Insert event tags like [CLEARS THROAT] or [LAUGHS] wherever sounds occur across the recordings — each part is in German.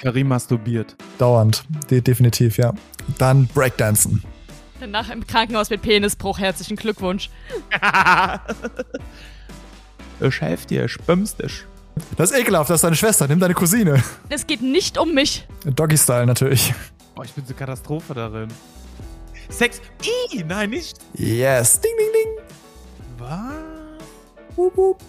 Karim masturbiert. Dauernd, De definitiv, ja. Dann Breakdancen. Danach im Krankenhaus mit Penisbruch. Herzlichen Glückwunsch. [LAUGHS] ich helfe dir, ich böms dich. Das ist ekelhaft, das ist deine Schwester, nimm deine Cousine. Es geht nicht um mich. Doggy-Style natürlich. Oh, ich bin so Katastrophe darin. Sex. Ih, nein, nicht. Yes. Ding, ding, ding. Was? Wup, wup.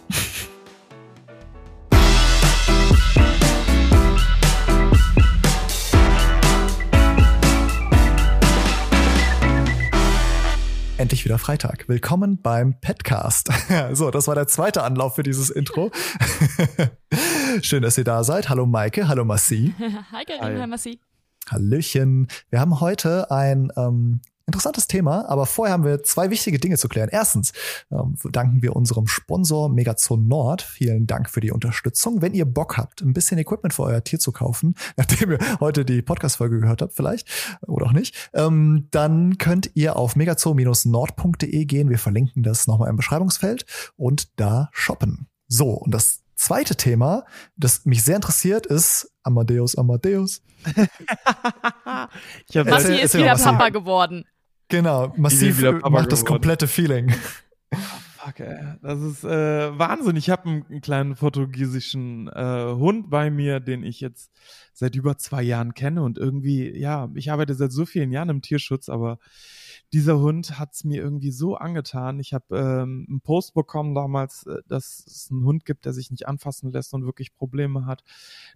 Endlich wieder Freitag. Willkommen beim Petcast. [LAUGHS] So, das war der zweite Anlauf für dieses Intro. [LAUGHS] Schön, dass ihr da seid. Hallo Maike, hallo Massi. [LAUGHS] Hi, Karin, hi, Massi. Hallöchen. Wir haben heute ein ähm, interessantes Thema, aber vorher haben wir zwei wichtige Dinge zu klären. Erstens ähm, danken wir unserem Sponsor Megazone Nord. Vielen Dank für die Unterstützung. Wenn ihr Bock habt, ein bisschen Equipment für euer Tier zu kaufen, [LAUGHS] nachdem ihr heute die Podcast-Folge gehört habt, vielleicht oder auch nicht, ähm, dann könnt ihr auf megazoo-nord.de gehen. Wir verlinken das nochmal im Beschreibungsfeld und da shoppen. So, und das zweite Thema, das mich sehr interessiert, ist Amadeus Amadeus. [LAUGHS] ich hab Massi ist wieder Massi. Papa geworden. Genau, massiv macht das geworden. komplette Feeling. [LAUGHS] Fuck, ey. Das ist äh, Wahnsinn. Ich habe einen, einen kleinen portugiesischen äh, Hund bei mir, den ich jetzt seit über zwei Jahren kenne. Und irgendwie, ja, ich arbeite seit so vielen Jahren im Tierschutz, aber dieser Hund hat's mir irgendwie so angetan. Ich habe ähm, einen Post bekommen damals, äh, dass es einen Hund gibt, der sich nicht anfassen lässt und wirklich Probleme hat,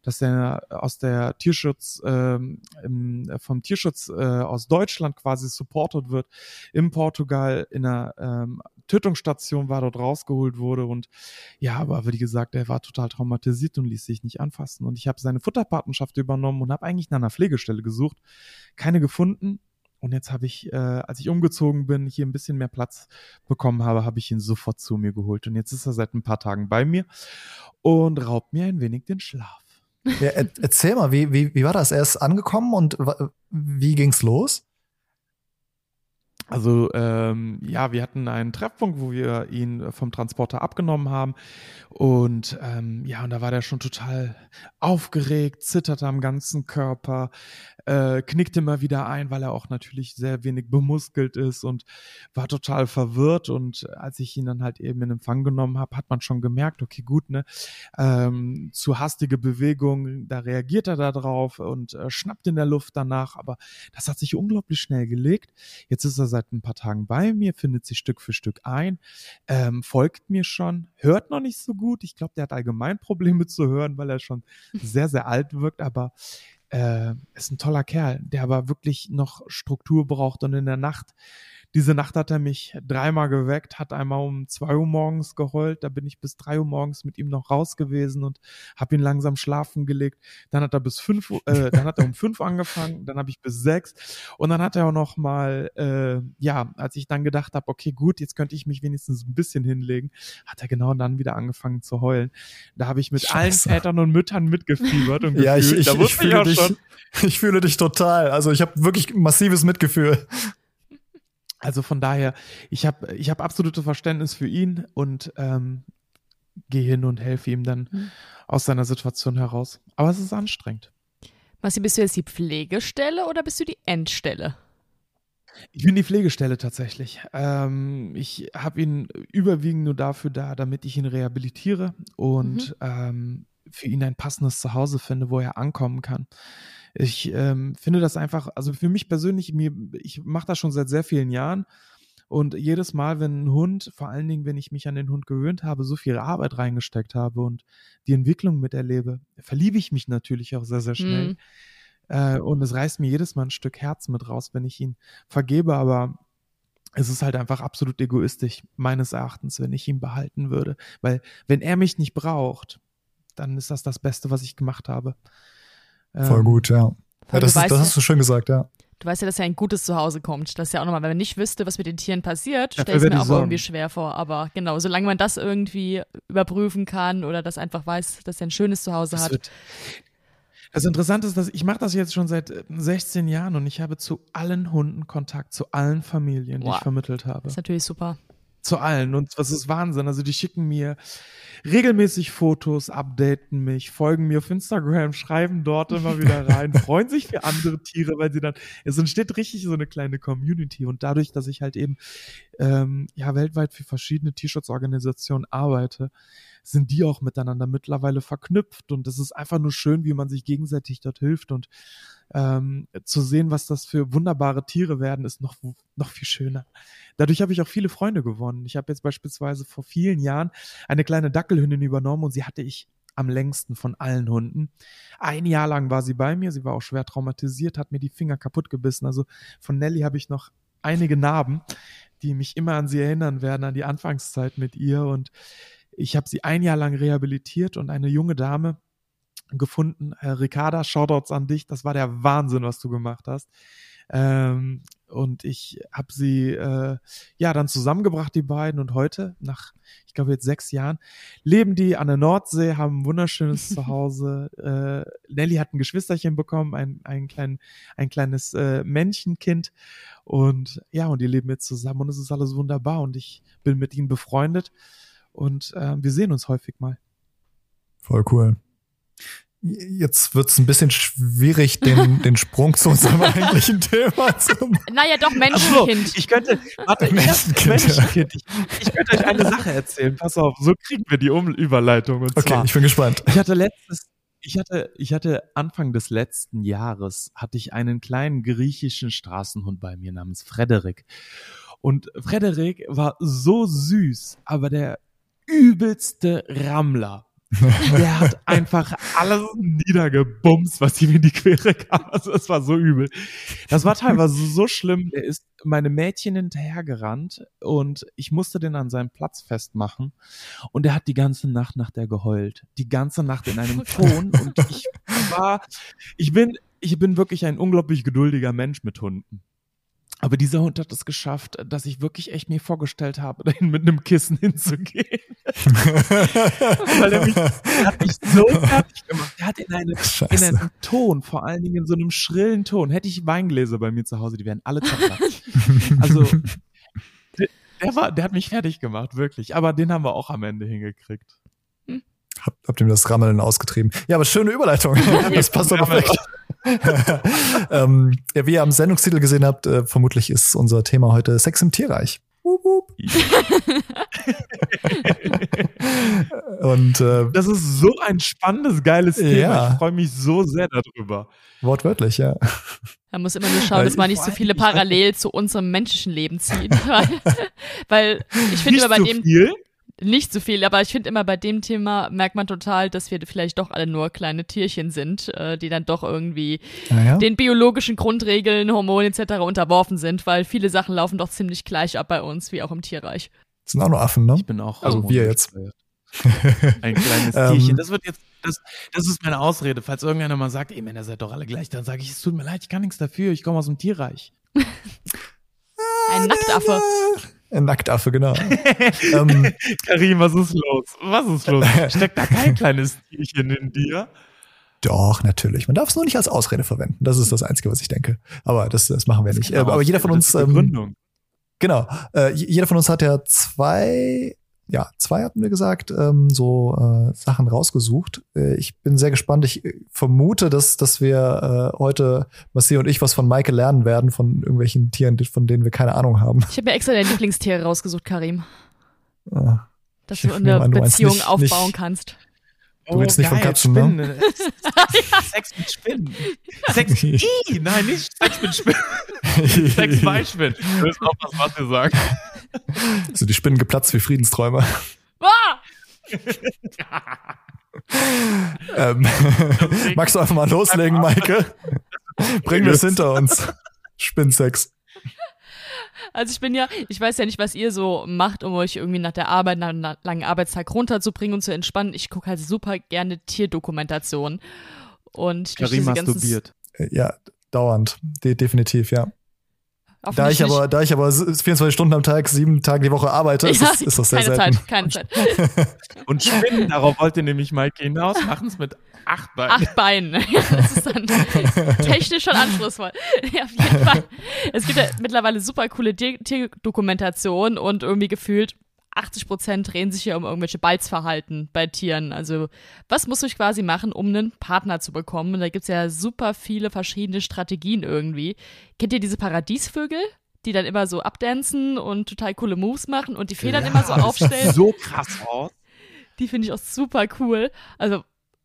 dass er aus der Tierschutz, ähm, im, vom Tierschutz äh, aus Deutschland quasi supported wird, in Portugal in einer ähm, Tötungsstation war, dort rausgeholt wurde und ja, aber wie gesagt, er war total traumatisiert und ließ sich nicht anfassen. Und ich habe seine Futterpatenschaft übernommen und habe eigentlich nach einer Pflegestelle gesucht, keine gefunden und jetzt habe ich, äh, als ich umgezogen bin, hier ein bisschen mehr Platz bekommen habe, habe ich ihn sofort zu mir geholt und jetzt ist er seit ein paar Tagen bei mir und raubt mir ein wenig den Schlaf. Ja, er, erzähl mal, wie, wie, wie war das? Er ist angekommen und wie ging's los? Also ähm, ja, wir hatten einen Treffpunkt, wo wir ihn vom Transporter abgenommen haben und ähm, ja, und da war der schon total aufgeregt, zitterte am ganzen Körper, äh, knickte immer wieder ein, weil er auch natürlich sehr wenig bemuskelt ist und war total verwirrt und als ich ihn dann halt eben in Empfang genommen habe, hat man schon gemerkt, okay, gut, ne, ähm, zu hastige Bewegung, da reagiert er da drauf und äh, schnappt in der Luft danach, aber das hat sich unglaublich schnell gelegt. Jetzt ist er seit ein paar Tagen bei mir, findet sich Stück für Stück ein, ähm, folgt mir schon, hört noch nicht so gut. Ich glaube, der hat allgemein Probleme zu hören, weil er schon sehr, sehr alt wirkt, aber äh, ist ein toller Kerl, der aber wirklich noch Struktur braucht und in der Nacht, diese Nacht hat er mich dreimal geweckt, hat einmal um zwei Uhr morgens geheult, da bin ich bis drei Uhr morgens mit ihm noch raus gewesen und habe ihn langsam schlafen gelegt. Dann hat er bis fünf, äh, dann hat er um [LAUGHS] fünf angefangen, dann habe ich bis sechs und dann hat er auch noch mal, äh, ja, als ich dann gedacht habe, okay, gut, jetzt könnte ich mich wenigstens ein bisschen hinlegen, hat er genau dann wieder angefangen zu heulen. Da habe ich mit allen Scheiße. Vätern und Müttern mitgefühlt und [LAUGHS] Ja, ich, gefühlt. ich, ich, ich fühle dich, [LAUGHS] ich fühle dich total. Also ich habe wirklich massives Mitgefühl. Also von daher, ich habe ich hab absolute Verständnis für ihn und ähm, gehe hin und helfe ihm dann Mhm. aus seiner Situation heraus. Aber es ist anstrengend. Massi, bist du jetzt die Pflegestelle oder bist du die Endstelle? Ich bin die Pflegestelle tatsächlich. Ähm, ich habe ihn überwiegend nur dafür da, damit ich ihn rehabilitiere und ähm, für ihn ein passendes Zuhause finde, wo er ankommen kann. Ich ähm, finde das einfach, also für mich persönlich, mir, ich mache das schon seit sehr vielen Jahren und jedes Mal, wenn ein Hund, vor allen Dingen, wenn ich mich an den Hund gewöhnt habe, so viel Arbeit reingesteckt habe und die Entwicklung miterlebe, verliebe ich mich natürlich auch sehr, sehr schnell. Hm. Äh, und es reißt mir jedes Mal ein Stück Herz mit raus, wenn ich ihn vergebe, aber es ist halt einfach absolut egoistisch, meines Erachtens, wenn ich ihn behalten würde. Weil wenn er mich nicht braucht, dann ist das das Beste, was ich gemacht habe. Voll Ähm, gut, ja. ja das ist, das ja, hast du schön gesagt, ja. du weißt ja, dass er ein gutes Zuhause kommt. Das ist ja auch nochmal, wenn man nicht wüsste, was mit den Tieren passiert, stelle ich werde mir auch sorgen. irgendwie schwer vor. Aber genau, solange man das irgendwie überprüfen kann oder das einfach weiß, dass er ein schönes Zuhause Das, hat. wird, das Interessante ist, dass ich mache das jetzt schon seit äh, 16 Jahren und ich habe zu allen Hunden Kontakt, zu allen Familien, die Wow. ich vermittelt habe. Das ist natürlich super. Zu allen. Und was ist Wahnsinn. Also die schicken mir regelmäßig Fotos, updaten mich, folgen mir auf Instagram, schreiben dort immer wieder [LAUGHS] rein, freuen sich für andere Tiere, weil sie dann, es entsteht richtig so eine kleine Community. Und dadurch, dass ich halt eben ähm, ja weltweit für verschiedene Tierschutzorganisationen arbeite, sind die auch miteinander mittlerweile verknüpft. Und es ist einfach nur schön, wie man sich gegenseitig dort hilft. Und ähm, zu sehen, was das für wunderbare Tiere werden, ist noch, noch viel schöner. Dadurch habe ich auch viele Freunde gewonnen. Ich habe jetzt beispielsweise vor vielen Jahren eine kleine Dackelhündin übernommen und sie hatte ich am längsten von allen Hunden. Ein Jahr lang war sie bei mir, sie war auch schwer traumatisiert, hat mir die Finger kaputt gebissen. Also von Nelly habe ich noch einige Narben, die mich immer an sie erinnern werden, an die Anfangszeit mit ihr. Und ich habe sie ein Jahr lang rehabilitiert und eine junge Dame gefunden. Äh, Ricarda, Shoutouts an dich. Das war der Wahnsinn, was du gemacht hast. Ähm, und ich habe sie äh, ja dann zusammengebracht, die beiden. Und heute, nach, ich glaube jetzt sechs Jahren, leben die an der Nordsee, haben ein wunderschönes [LAUGHS] Zuhause. Äh, Nelly hat ein Geschwisterchen bekommen, ein, ein, klein, ein kleines äh, Männchenkind. Und ja, und die leben jetzt zusammen und es ist alles wunderbar. Und ich bin mit ihnen befreundet. Und äh, wir sehen uns häufig mal. Voll cool. Jetzt wird es ein bisschen schwierig, den, [LAUGHS] den Sprung zu unserem eigentlichen Thema zu machen. Naja, doch, Menschenkind. So, ich könnte, warte, Menschenkind, Menschenkind. Ich, ich könnte euch eine Sache erzählen. Pass auf, so kriegen wir die um Überleitung. Und Okay, zwar, ich bin gespannt. ich hatte letztes, ich hatte, ich hatte Anfang des letzten Jahres hatte ich einen kleinen griechischen Straßenhund bei mir namens Frederik. Und Frederik war so süß, aber der übelste Rammler. [LAUGHS] Der hat einfach alles niedergebumst, was ihm in die Quere kam. Also es war so übel. Das war teilweise so schlimm. Er ist meine Mädchen hinterhergerannt und ich musste den an seinem Platz festmachen. Und er hat die ganze Nacht nach der geheult. Die ganze Nacht in einem Ton. Und ich war, ich bin, ich bin wirklich ein unglaublich geduldiger Mensch mit Hunden. Aber dieser Hund hat es geschafft, dass ich wirklich echt mir vorgestellt habe, [LAUGHS] dahin mit einem Kissen hinzugehen. [LAUGHS] Weil er, mich, er hat mich so fertig gemacht. Er hat in, eine, in einem Ton, vor allen Dingen in so einem schrillen Ton, hätte ich Weingläser bei mir zu Hause, die wären alle zerplatzt. [LAUGHS] Also, der, der war, der hat mich fertig gemacht, wirklich. Aber den haben wir auch am Ende hingekriegt. Hab, habt ihr mir das Rammeln ausgetrieben? Ja, aber schöne Überleitung. Das passt doch perfekt. [LAUGHS] ähm, ja, wie ihr am Sendungstitel gesehen habt, äh, vermutlich ist unser Thema heute Sex im Tierreich. [LAUGHS] Und äh, Das ist so ein spannendes, geiles Thema. Ja. Ich freue mich so sehr darüber. wortwörtlich, ja. Man muss immer nur schauen, Weil dass man ich nicht so viele parallel zu unserem menschlichen Leben zieht. [LAUGHS] Weil, weil ich finde bei dem viel. Nicht so viel, aber ich finde immer bei dem Thema merkt man total, dass wir vielleicht doch alle nur kleine Tierchen sind, äh, die dann doch irgendwie Naja. den biologischen Grundregeln, Hormonen etc. unterworfen sind, weil viele Sachen laufen doch ziemlich gleich ab bei uns, wie auch im Tierreich. sind auch nur Affen, ne? Ich bin auch. Also wir jetzt. Ein kleines [LAUGHS] Ähm. Tierchen. Das wird jetzt, das, das ist meine Ausrede. Falls irgendeiner mal sagt, ey Männer, seid doch alle gleich, dann sage ich, es tut mir leid, ich kann nichts dafür, ich komme aus dem Tierreich. [LAUGHS] Ein Nacktaffe. [LAUGHS] Ein Nacktaffe, genau. [LAUGHS] ähm, Karim, was ist los? Was ist los? [LAUGHS] Steckt da kein kleines Tierchen in dir? doch, natürlich. Man darf es nur nicht als Ausrede verwenden. Das ist das Einzige, was ich denke. Aber das, das machen wir nicht. Äh, Genau, aber jeder von das uns, ähm, Begründung. genau, äh, jeder von uns hat ja zwei, ja, zwei hatten wir gesagt, ähm, so äh, Sachen rausgesucht. Äh, ich bin sehr gespannt. Ich äh, vermute, dass, dass wir äh, heute, Massi und ich, was von Maike lernen werden, von irgendwelchen Tieren, von denen wir keine Ahnung haben. Ich habe mir extra deine Lieblingstiere rausgesucht, Karim, Äh, dass du eine an, Beziehung nicht- aufbauen nicht- kannst. Du willst nicht von Oh, geil, Katzen, ne? Spinnen. [LAUGHS] Sex mit Spinnen. Sex, Ih, [LAUGHS] nein, nicht Sex mit Spinnen. Sex bei Spinnen. Du wirst aufpassen, was wir sagen. Sind die Spinnen geplatzt wie Friedensträume? Ah! [LAUGHS] ähm, magst du einfach mal loslegen, Maike? Bringen wir es hinter uns. Spinnsex. Also ich bin ja, ich weiß ja nicht, was ihr so macht, um euch irgendwie nach der Arbeit, nach einem langen Arbeitstag runterzubringen und zu entspannen. Ich gucke halt super gerne Tierdokumentation. Und Karim masturbiert. Äh, Ja, dauernd. De definitiv, ja. Da ich, aber, da ich aber 24 Stunden am Tag, sieben Tage die Woche arbeite, ist, das, ist das sehr keine selten. Zeit, keine Zeit. [LAUGHS] [LAUGHS] Und Spinnen, darauf wollte nämlich Maike hinaus, machen es mit acht Beinen. Acht Beinen. Ja, [LAUGHS] das ist dann technisch schon anspruchsvoll. Ja, auf jeden Fall. Es gibt ja mittlerweile super coole Tier- Tierdokumentationen und irgendwie gefühlt 80 Prozent drehen sich ja um irgendwelche Balzverhalten bei Tieren. Also, was muss ich quasi machen, um einen Partner zu bekommen? Und da gibt's ja super viele verschiedene Strategien irgendwie. Kennt ihr diese Paradiesvögel? Die dann immer so abdancen und total coole Moves machen und die Federn Ja, immer so das aufstellen. so krass aus. Die finde ich auch super cool. Also,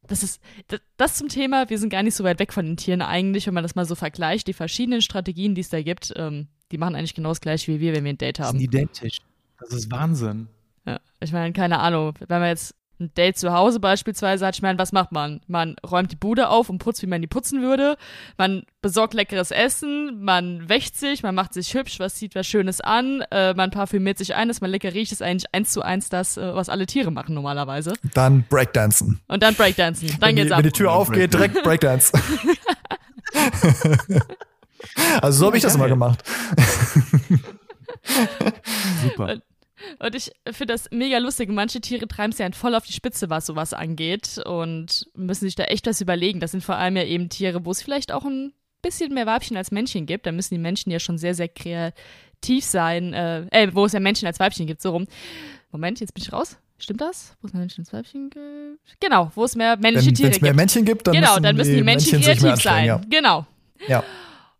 das ist das, das zum Thema, wir sind gar nicht so weit weg von den Tieren eigentlich, wenn man das mal so vergleicht. Die verschiedenen Strategien, die es da gibt, ähm, die machen eigentlich genau das gleiche wie wir, wenn wir ein Date Das ist haben. identisch. Das ist Wahnsinn. Ja. Ich meine, keine Ahnung, wenn man jetzt ein Date zu Hause beispielsweise hat, ich meine, was macht man? Man räumt die Bude auf und putzt, wie man die putzen würde. Man besorgt leckeres Essen, man wäscht sich, man macht sich hübsch, was sieht was Schönes an, äh, man parfümiert sich ein, dass man lecker riecht, ist eigentlich eins zu eins das, äh, was alle Tiere machen normalerweise. Dann Breakdancen. Und dann Breakdancen, dann wenn, die, geht's ab. wenn die Tür aufgeht, direkt [LAUGHS] Breakdance. [LAUGHS] also so habe ich das immer gemacht. [LAUGHS] Super. Und ich finde das mega lustig. Manche Tiere treiben es ja voll auf die Spitze, was sowas angeht und müssen sich da echt was überlegen. Das sind vor allem ja eben Tiere, wo es vielleicht auch ein bisschen mehr Weibchen als Männchen gibt. Da müssen die Menschen ja schon sehr, sehr kreativ sein. Äh, äh wo es ja Männchen als Weibchen gibt, so rum. Moment, jetzt bin ich raus. Stimmt das? Wo es mehr Männchen als Weibchen gibt? Genau, wo es mehr männliche Wenn Tiere es mehr gibt. Männchen gibt, dann genau, müssen, dann müssen die, Männchen, sich mehr kreativ sein. anstrengen. Genau. Ja. ja.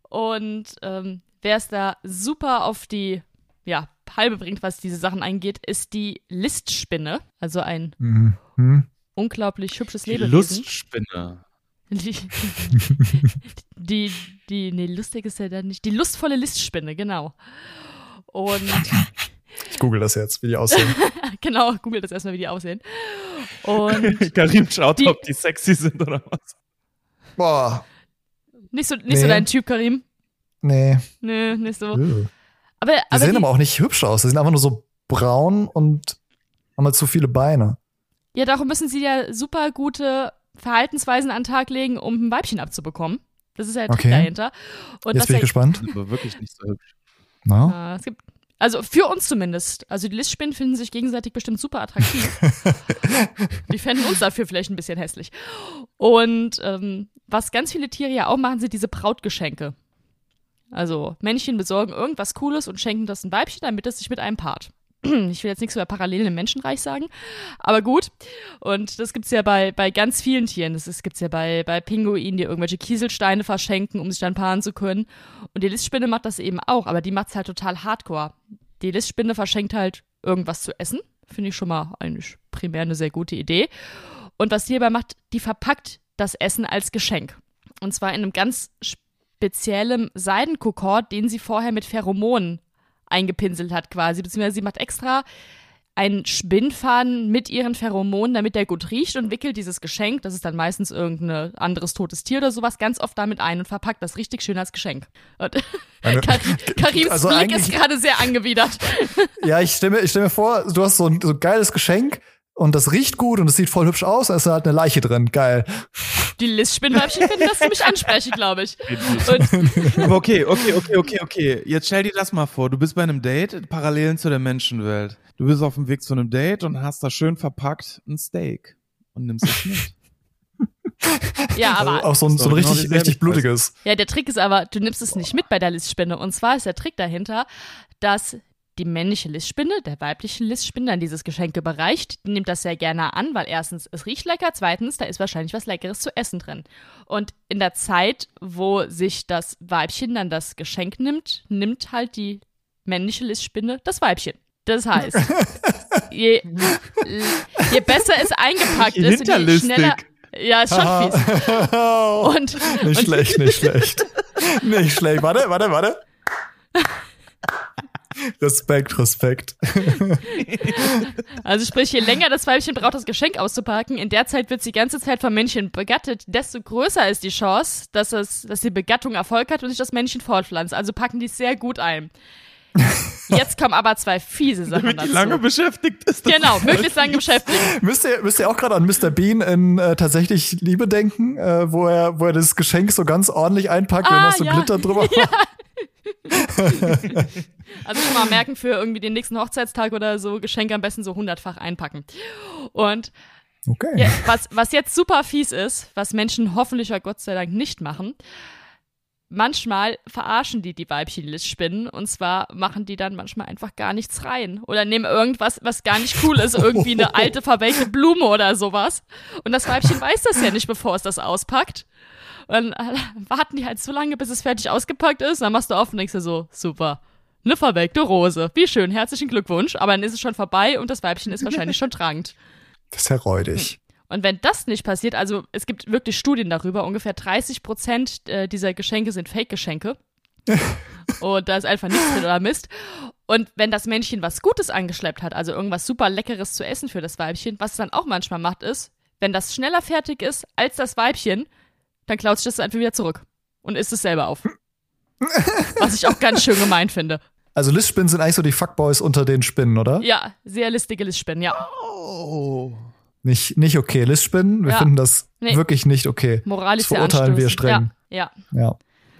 Und ähm, wer es da super auf die ja, Halbe bringt, was diese Sachen angeht, ist die Listspinne. Also ein Mhm. Unglaublich hübsches Die Lebewesen. Lustspinne. Die, [LAUGHS] die, die, nee, lustig ist ja dann nicht. Die lustvolle Listspinne, genau. Und Ich google das jetzt, wie die aussehen. [LAUGHS] genau, google das erstmal, wie die aussehen. Und [LAUGHS] Karim schaut, Die- ob die sexy sind oder was. Boah, nicht so, nicht so Nee. dein Typ, Karim. nee. Nö, nicht so. Die Aber, aber sehen die, aber auch nicht hübsch aus. Die sind einfach nur so braun und haben halt zu viele Beine. ja, darum müssen sie ja super gute Verhaltensweisen an den Tag legen, um ein Weibchen abzubekommen. Das ist ja der Trick Okay. dahinter. Und Jetzt bin ja ich gespannt. Aber wirklich nicht so hübsch. Äh, es gibt, also für uns zumindest. Also die Listspinnen finden sich gegenseitig bestimmt super attraktiv. [LAUGHS] die fänden uns dafür vielleicht ein bisschen hässlich. Und ähm, was ganz viele Tiere ja auch machen, sind diese Brautgeschenke. Also Männchen besorgen irgendwas Cooles und schenken das ein Weibchen, damit es sich mit einem paart. [CLEARS THROAT] Ich will jetzt nichts über Parallelen im Menschenreich sagen, aber gut. Und das gibt's ja bei, bei ganz vielen Tieren. Das ist- gibt's ja bei, bei Pinguinen, die irgendwelche Kieselsteine verschenken, um sich dann paaren zu können. Und die Listspinne macht das eben auch, aber die macht's halt total hardcore. Die Listspinne verschenkt halt irgendwas zu essen. Finde ich schon mal eigentlich primär eine sehr gute Idee. Und was die hierbei macht, die verpackt das Essen als Geschenk. Und zwar in einem ganz speziellen Seidenkokor, den sie vorher mit Pheromonen eingepinselt hat quasi. Beziehungsweise sie macht extra einen Spinnfaden mit ihren Pheromonen, damit der gut riecht und wickelt dieses Geschenk, das ist dann meistens irgendein anderes totes Tier oder sowas, ganz oft damit ein und verpackt das richtig schön als Geschenk. Eine- [LAUGHS] Kar [LAUGHS] Karims Also Blick ist gerade sehr angewidert. Ja, ich stelle mir, ich stell mir vor, du hast so ein, so ein geiles Geschenk und das riecht gut und es sieht voll hübsch aus, da ist halt eine Leiche drin. Geil. Die Listspinnweibchen finden das ziemlich ansprechend, glaube ich. Und Aber okay, okay, okay, okay, okay. Jetzt stell dir das mal vor. Du bist bei einem Date, Parallelen zu der Menschenwelt. Du bist auf dem Weg zu einem Date und hast da schön verpackt ein Steak und nimmst es mit. [LAUGHS] ja, Also aber auch so ein, so ein Doch, genau richtig, richtig blutiges. Ja, der Trick ist aber, du nimmst es nicht mit bei der Listspinne. Und zwar ist der Trick dahinter, dass die männliche Listspinne der weiblichen Listspinne dann dieses Geschenk überreicht. Die nimmt das sehr gerne an, weil erstens, es riecht lecker, zweitens, da ist wahrscheinlich was Leckeres zu essen drin. Und in der Zeit, wo sich das Weibchen dann das Geschenk nimmt, nimmt halt die männliche Listspinne das Weibchen. Das heißt, [LAUGHS] je, je besser es eingepackt ist, je schneller. Ja, ist schon fies. [LAUGHS] Und, nicht und [LAUGHS] schlecht, nicht schlecht. Nicht schlecht. Warte, warte, warte. Respekt, Respekt. Also sprich, je länger das Weibchen braucht, das Geschenk auszupacken, in der Zeit wird sie die ganze Zeit vom Männchen begattet, desto größer ist die Chance, dass, es, dass die Begattung Erfolg hat und sich das Männchen fortpflanzt. Also packen die es sehr gut ein. Jetzt kommen aber zwei fiese Sachen Damit die dazu. lange beschäftigt ist. das genau, möglichst lange beschäftigt. Müsst ihr, müsst ihr auch gerade an Mr. Bean in äh, tatsächlich Liebe denken, äh, wo er, wo er das Geschenk so ganz ordentlich einpackt und Ah, noch so ja. Glitter drüber [LAUGHS] macht. [LAUGHS] also schon mal merken für irgendwie den nächsten Hochzeitstag oder so, Geschenke am besten so hundertfach einpacken. Und Okay. ja, was, was jetzt super fies ist, was Menschen hoffentlich Gott sei Dank nicht machen, manchmal verarschen die die Weibchen Listspinnen und zwar machen die dann manchmal einfach gar nichts rein oder nehmen irgendwas, was gar nicht cool ist, irgendwie eine [LAUGHS] alte verwelkte Blume oder sowas und das Weibchen weiß das ja nicht, bevor es das auspackt. Und dann warten die halt so lange, bis es fertig ausgepackt ist, dann machst du auf und denkst dir so, super. Eine verwelkte Rose. Wie schön, herzlichen Glückwunsch. Aber dann ist es schon vorbei und das Weibchen ist wahrscheinlich schon tragend. [LAUGHS] Das ist ja räudig. Und wenn das nicht passiert, also es gibt wirklich Studien darüber, ungefähr 30 Prozent äh, dieser Geschenke sind Fake-Geschenke. [LAUGHS] und da ist einfach nichts drin oder Mist. Und wenn das Männchen was Gutes angeschleppt hat, also irgendwas super Leckeres zu essen für das Weibchen, was es dann auch manchmal macht, ist, wenn das schneller fertig ist als das Weibchen, dann klaut sich das einfach wieder zurück und isst es selber auf. Was ich auch ganz schön gemein finde. Also Listspinnen sind eigentlich so die Fuckboys unter den Spinnen, oder? Ja, sehr listige Listspinnen, ja. Oh. Nicht, nicht okay. Listspinnen, wir Ja. finden das Nee. wirklich nicht okay. Moralisch Das sehr verurteilen wir streng. Ja, ja. Ja.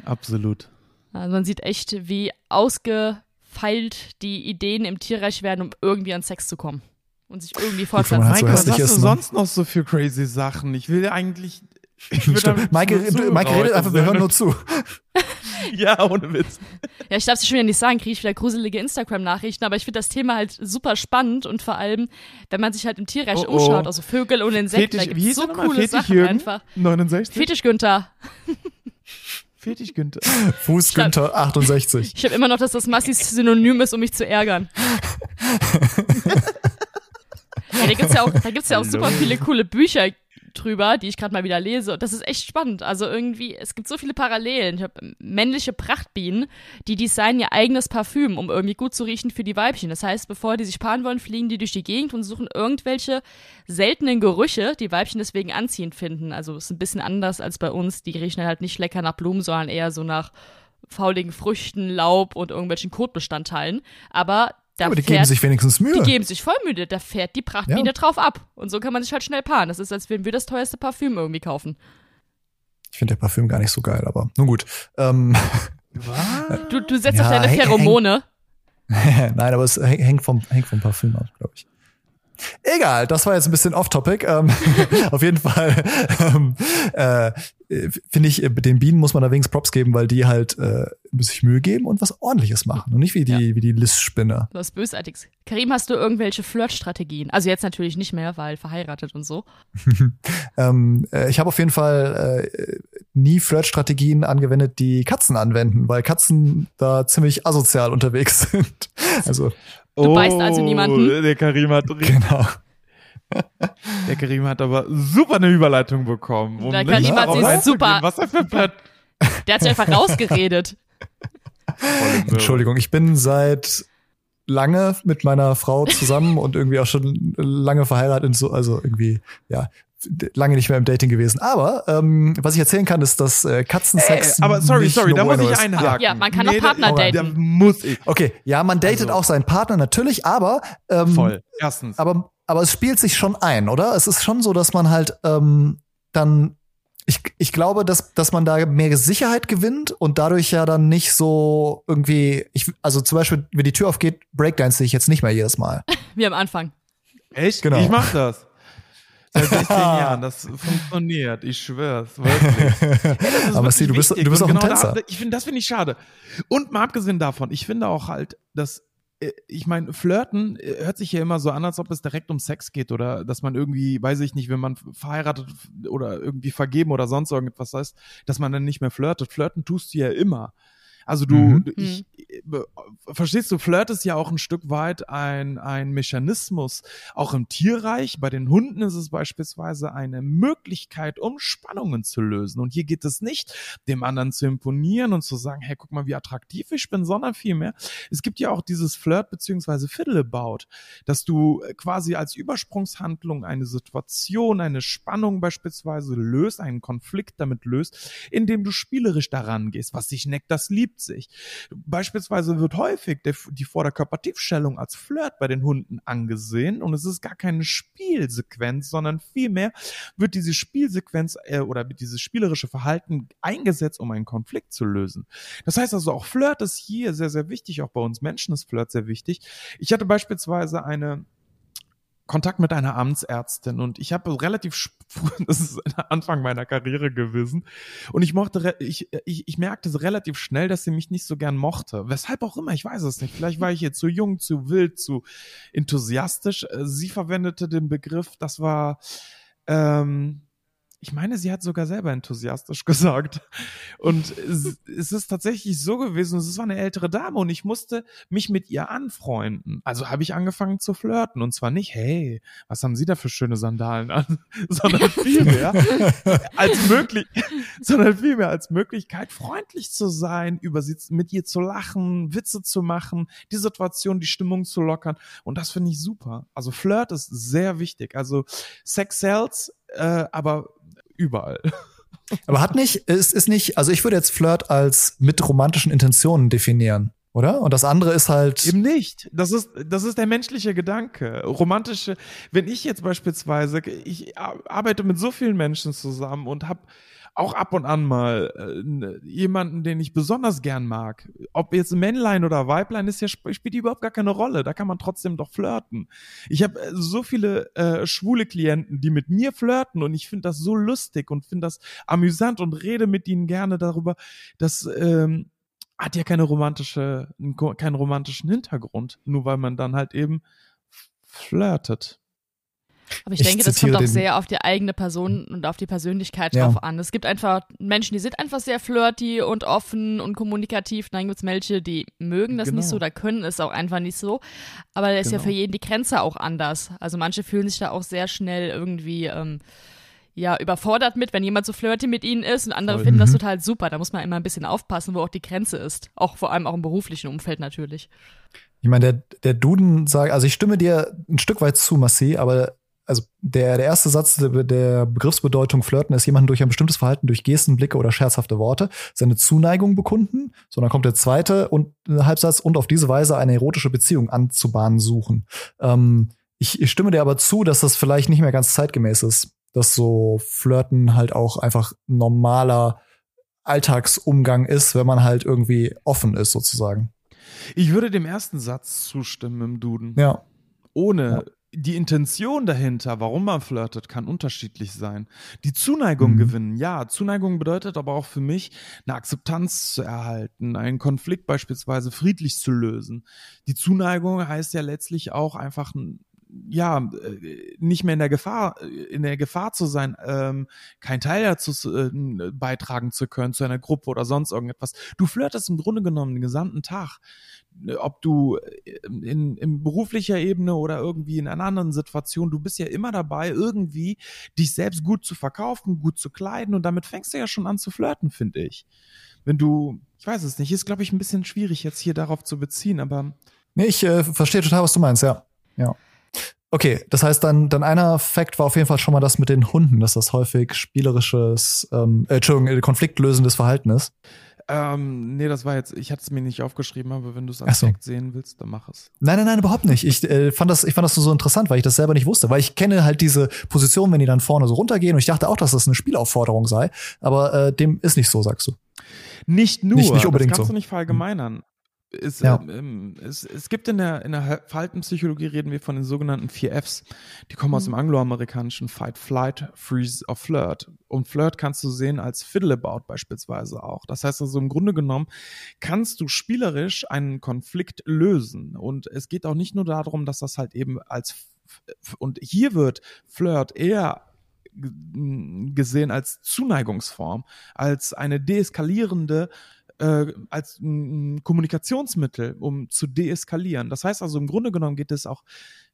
Absolut. Also man sieht echt, wie ausgefeilt die Ideen im Tierreich werden, um irgendwie an Sex zu kommen. Und sich irgendwie fortpflanzen halt Mike, was hast du ne? sonst noch so für crazy Sachen? Ich will eigentlich. [LAUGHS] Maike, Maike redet einfach, wir hören nur zu. [LAUGHS] Ja, ohne Witz. Ja, ich darf es schon wieder nicht sagen, kriege ich wieder gruselige Instagram-Nachrichten, aber ich finde das Thema halt super spannend und vor allem, wenn man sich halt im Tierreich Oh, oh. umschaut, also Vögel und Insekten, da Fetisch, wie gibt so coole Fetisch Sachen Jürgen? einfach. 69? Fetisch Günther. Fetisch Günther. [LAUGHS] Fuß Günther 68. Ich habe immer noch, dass das Massis Synonym ist, um mich zu ärgern. ja, da gibt's ja auch, da gibt's ja auch Hallo. super viele coole Bücher drüber, die ich gerade mal wieder lese. Und das ist echt spannend. Also irgendwie, es gibt so viele Parallelen. Ich habe männliche Prachtbienen, die designen ihr eigenes Parfüm, um irgendwie gut zu riechen für die Weibchen. Das heißt, bevor die sich paaren wollen, fliegen die durch die Gegend und suchen irgendwelche seltenen Gerüche, die Weibchen deswegen anziehend finden. Also es ist ein bisschen anders als bei uns. Die riechen halt nicht lecker nach Blumen, sondern eher so nach fauligen Früchten, Laub und irgendwelchen Kotbestandteilen. Aber da Aber die fährt, geben sich wenigstens Mühe. die geben sich voll müde. Da fährt die Prachtbiene Ja. drauf ab. Und so kann man sich halt schnell paaren. Das ist, als würden wir das teuerste Parfüm irgendwie kaufen. Ich finde der Parfüm gar nicht so geil, aber nun gut. Ähm? Du, du setzt Ja, auf deine häng- Pheromone. [LAUGHS] Nein, aber es häng- hängt vom, hängt vom Parfüm ab, glaube ich. Egal, das war jetzt ein bisschen off-topic. Ähm, [LAUGHS] auf jeden Fall ähm, äh, finde ich, äh, den Bienen muss man da wenigstens Props geben, weil die halt äh, sich Mühe geben und was ordentliches machen und nicht wie die, wie die Listspinne. Was Bösartiges. Karim, hast du irgendwelche Flirtstrategien? Also jetzt natürlich nicht mehr, weil verheiratet und so. [LAUGHS] Ähm, äh, ich habe auf jeden Fall äh, nie Flirt-Strategien angewendet, die Katzen anwenden, weil Katzen da ziemlich asozial unterwegs [LAUGHS] sind. Also, Du beißt also niemanden? Oh, Der Karim hat, genau. [LAUGHS] der Karim hat aber super eine Überleitung bekommen. Um Der Karim hat sich einzugehen, super- Was er für Platt Der hat sich einfach rausgeredet. Entschuldigung, ich bin seit lange mit meiner Frau zusammen und irgendwie auch schon lange verheiratet und so, also irgendwie, ja, lange nicht mehr im Dating gewesen. Aber ähm, was ich erzählen kann, ist, dass äh, Katzensex. Ey, aber sorry, nicht sorry, da muss ich ist. einhaken. Ja, man kann auch da- Partner da- daten. Da muss ich. Okay, ja, man datet Also- auch seinen Partner natürlich, aber ähm, Voll. Erstens. aber, aber es spielt sich schon ein, oder? Es ist schon so, dass man halt ähm, dann, ich, ich glaube, dass, dass man da mehr Sicherheit gewinnt und dadurch ja dann nicht so irgendwie, ich, also zum Beispiel, wenn die Tür aufgeht, Breakdance ich jetzt nicht mehr jedes Mal. [LAUGHS] Wie am Anfang. Echt? Genau. Ich mach das. Seit 16 Jahren. Das funktioniert. Ich schwör's. Wirklich. [LAUGHS] Aber Steve, du bist, wichtig. du bist auch Und ein genau Tänzer. Da, ich finde, das finde ich schade. Und mal abgesehen davon, ich finde auch halt, dass äh, ich meine, Flirten äh, hört sich ja immer so an, als ob es direkt um Sex geht oder dass man irgendwie, weiß ich nicht, wenn man verheiratet oder irgendwie vergeben oder sonst irgendetwas heißt, dass man dann nicht mehr flirtet. Flirten tust du ja immer. Also du, Mhm. ich, verstehst du, Flirt ist ja auch ein Stück weit ein, ein Mechanismus, auch im Tierreich. Bei den Hunden ist es beispielsweise eine Möglichkeit, um Spannungen zu lösen. Und hier geht es nicht, dem anderen zu imponieren und zu sagen, hey, guck mal, wie attraktiv ich bin, sondern vielmehr, es gibt ja auch dieses Flirt beziehungsweise Fiddle-About, dass du äh, quasi als Übersprungshandlung eine Situation, eine Spannung beispielsweise löst, einen Konflikt damit löst, indem du spielerisch daran gehst. Was sich neckt, das liebt sich. Beispielsweise wird häufig der, die Vorderkörpertiefstellung als Flirt bei den Hunden angesehen und es ist gar keine Spielsequenz, sondern vielmehr wird diese Spielsequenz äh, oder dieses spielerische Verhalten eingesetzt, um einen Konflikt zu lösen. Das heißt also auch Flirt ist hier sehr, sehr wichtig, auch bei uns Menschen ist Flirt sehr wichtig. Ich hatte beispielsweise eine Kontakt mit einer Amtsärztin und ich habe relativ, [LAUGHS] das ist Anfang meiner Karriere gewesen und ich mochte, ich, ich, ich merkte relativ schnell, dass sie mich nicht so gern mochte. Weshalb auch immer, ich weiß es nicht. Vielleicht war ich jetzt zu jung, zu wild, zu enthusiastisch. Sie verwendete den Begriff, das war, ähm, ich meine, sie hat sogar selber enthusiastisch [LAUGHS] gesagt. Und es, es, ist tatsächlich so gewesen, es war eine ältere Dame und ich musste mich mit ihr anfreunden. Also habe ich angefangen zu flirten und zwar nicht, hey, was haben Sie da für schöne Sandalen an, [LAUGHS] sondern vielmehr als möglich, [LAUGHS] sondern vielmehr als Möglichkeit, freundlich zu sein, über sie, mit ihr zu lachen, Witze zu machen, die Situation, die Stimmung zu lockern. Und das finde ich super. Also Flirt ist sehr wichtig. Also Sex sells, äh, aber überall. [LAUGHS] Aber hat nicht, ist, ist nicht, also ich würde jetzt Flirt als mit romantischen Intentionen definieren, oder? Und das andere ist halt. Eben nicht. Das ist, das ist der menschliche Gedanke. Romantische, wenn ich jetzt beispielsweise, ich arbeite mit so vielen Menschen zusammen und habe auch ab und an mal äh, jemanden, den ich besonders gern mag. Ob jetzt Männlein oder Weiblein ist ja spielt überhaupt gar keine Rolle. Da kann man trotzdem doch flirten. Ich habe äh, so viele äh, schwule Klienten, die mit mir flirten und ich finde das so lustig und finde das amüsant und rede mit ihnen gerne darüber, dass ähm, hat ja keine romantische, keinen romantischen Hintergrund, nur weil man dann halt eben flirtet. Aber ich, ich denke, das kommt auch sehr auf die eigene Person und auf die Persönlichkeit ja. drauf an. Es gibt einfach Menschen, die sind einfach sehr flirty und offen und kommunikativ. Dann gibt es welche, die mögen das genau. nicht so oder können es auch einfach nicht so. Aber da ist genau. ja für jeden die Grenze auch anders. Also manche fühlen sich da auch sehr schnell irgendwie ähm, ja, überfordert mit, wenn jemand so flirty mit ihnen ist und andere Voll. finden mhm. das total super. Da muss man immer ein bisschen aufpassen, wo auch die Grenze ist. Auch vor allem auch im beruflichen Umfeld natürlich. Ich meine, der, der Duden sagt, also ich stimme dir ein Stück weit zu, Massi, aber also der, der erste Satz der, Begriffsbedeutung flirten ist jemanden durch ein bestimmtes Verhalten, durch Gesten, Blicke oder scherzhafte Worte seine Zuneigung bekunden. So, dann kommt der zweite und äh, Halbsatz und auf diese Weise eine erotische Beziehung anzubahnen suchen. Ähm, ich, ich stimme dir aber zu, dass das vielleicht nicht mehr ganz zeitgemäß ist, dass so Flirten halt auch einfach normaler Alltagsumgang ist, wenn man halt irgendwie offen ist, sozusagen. Ich würde dem ersten Satz zustimmen im Duden. Ja. Ohne ja die Intention dahinter, warum man flirtet, kann unterschiedlich sein. Die Zuneigung mhm. gewinnen, ja. Zuneigung bedeutet aber auch für mich, eine Akzeptanz zu erhalten, einen Konflikt beispielsweise friedlich zu lösen. Die Zuneigung heißt ja letztlich auch einfach ja, äh, nicht mehr in der Gefahr, äh, in der Gefahr zu sein, ähm, kein Teil dazu äh, beitragen zu können, zu einer Gruppe oder sonst irgendetwas. Du flirtest im Grunde genommen den gesamten Tag. Ob du in, in beruflicher Ebene oder irgendwie in einer anderen Situation, du bist ja immer dabei, irgendwie dich selbst gut zu verkaufen, gut zu kleiden und damit fängst du ja schon an zu flirten, finde ich. Wenn du, ich weiß es nicht, ist glaube ich ein bisschen schwierig jetzt hier darauf zu beziehen, aber. Nee, ich äh, verstehe total, was du meinst, ja. Ja. Okay, das heißt dann, dann einer Fakt war auf jeden Fall schon mal das mit den Hunden, dass das häufig spielerisches, ähm, äh, Entschuldigung, äh, konfliktlösendes Verhalten ist. Ähm, nee, das war jetzt, ich hatte es mir nicht aufgeschrieben, aber wenn du es als so. Fact sehen willst, dann mach es. Nein, nein, nein, überhaupt nicht. Ich äh, fand das, ich fand das so, so interessant, weil ich das selber nicht wusste, weil ich kenne halt diese Position, wenn die dann vorne so runtergehen und ich dachte auch, dass das eine Spielaufforderung sei, aber äh, dem ist nicht so, sagst du. Nicht nur, nicht, nicht unbedingt das kannst so. du nicht verallgemeinern. Es, ja. ähm, es, es gibt in der, in der Verhaltenspsychologie reden wir von den sogenannten vier Fs. Die kommen mhm. aus dem angloamerikanischen Fight, Flight, Freeze or Flirt. Und Flirt kannst du sehen als Fiddleabout beispielsweise auch. Das heißt also im Grunde genommen kannst du spielerisch einen Konflikt lösen. Und es geht auch nicht nur darum, dass das halt eben als und hier wird Flirt eher gesehen als Zuneigungsform, als eine deeskalierende äh, als ein Kommunikationsmittel, um zu deeskalieren. Das heißt also, im Grunde genommen geht es auch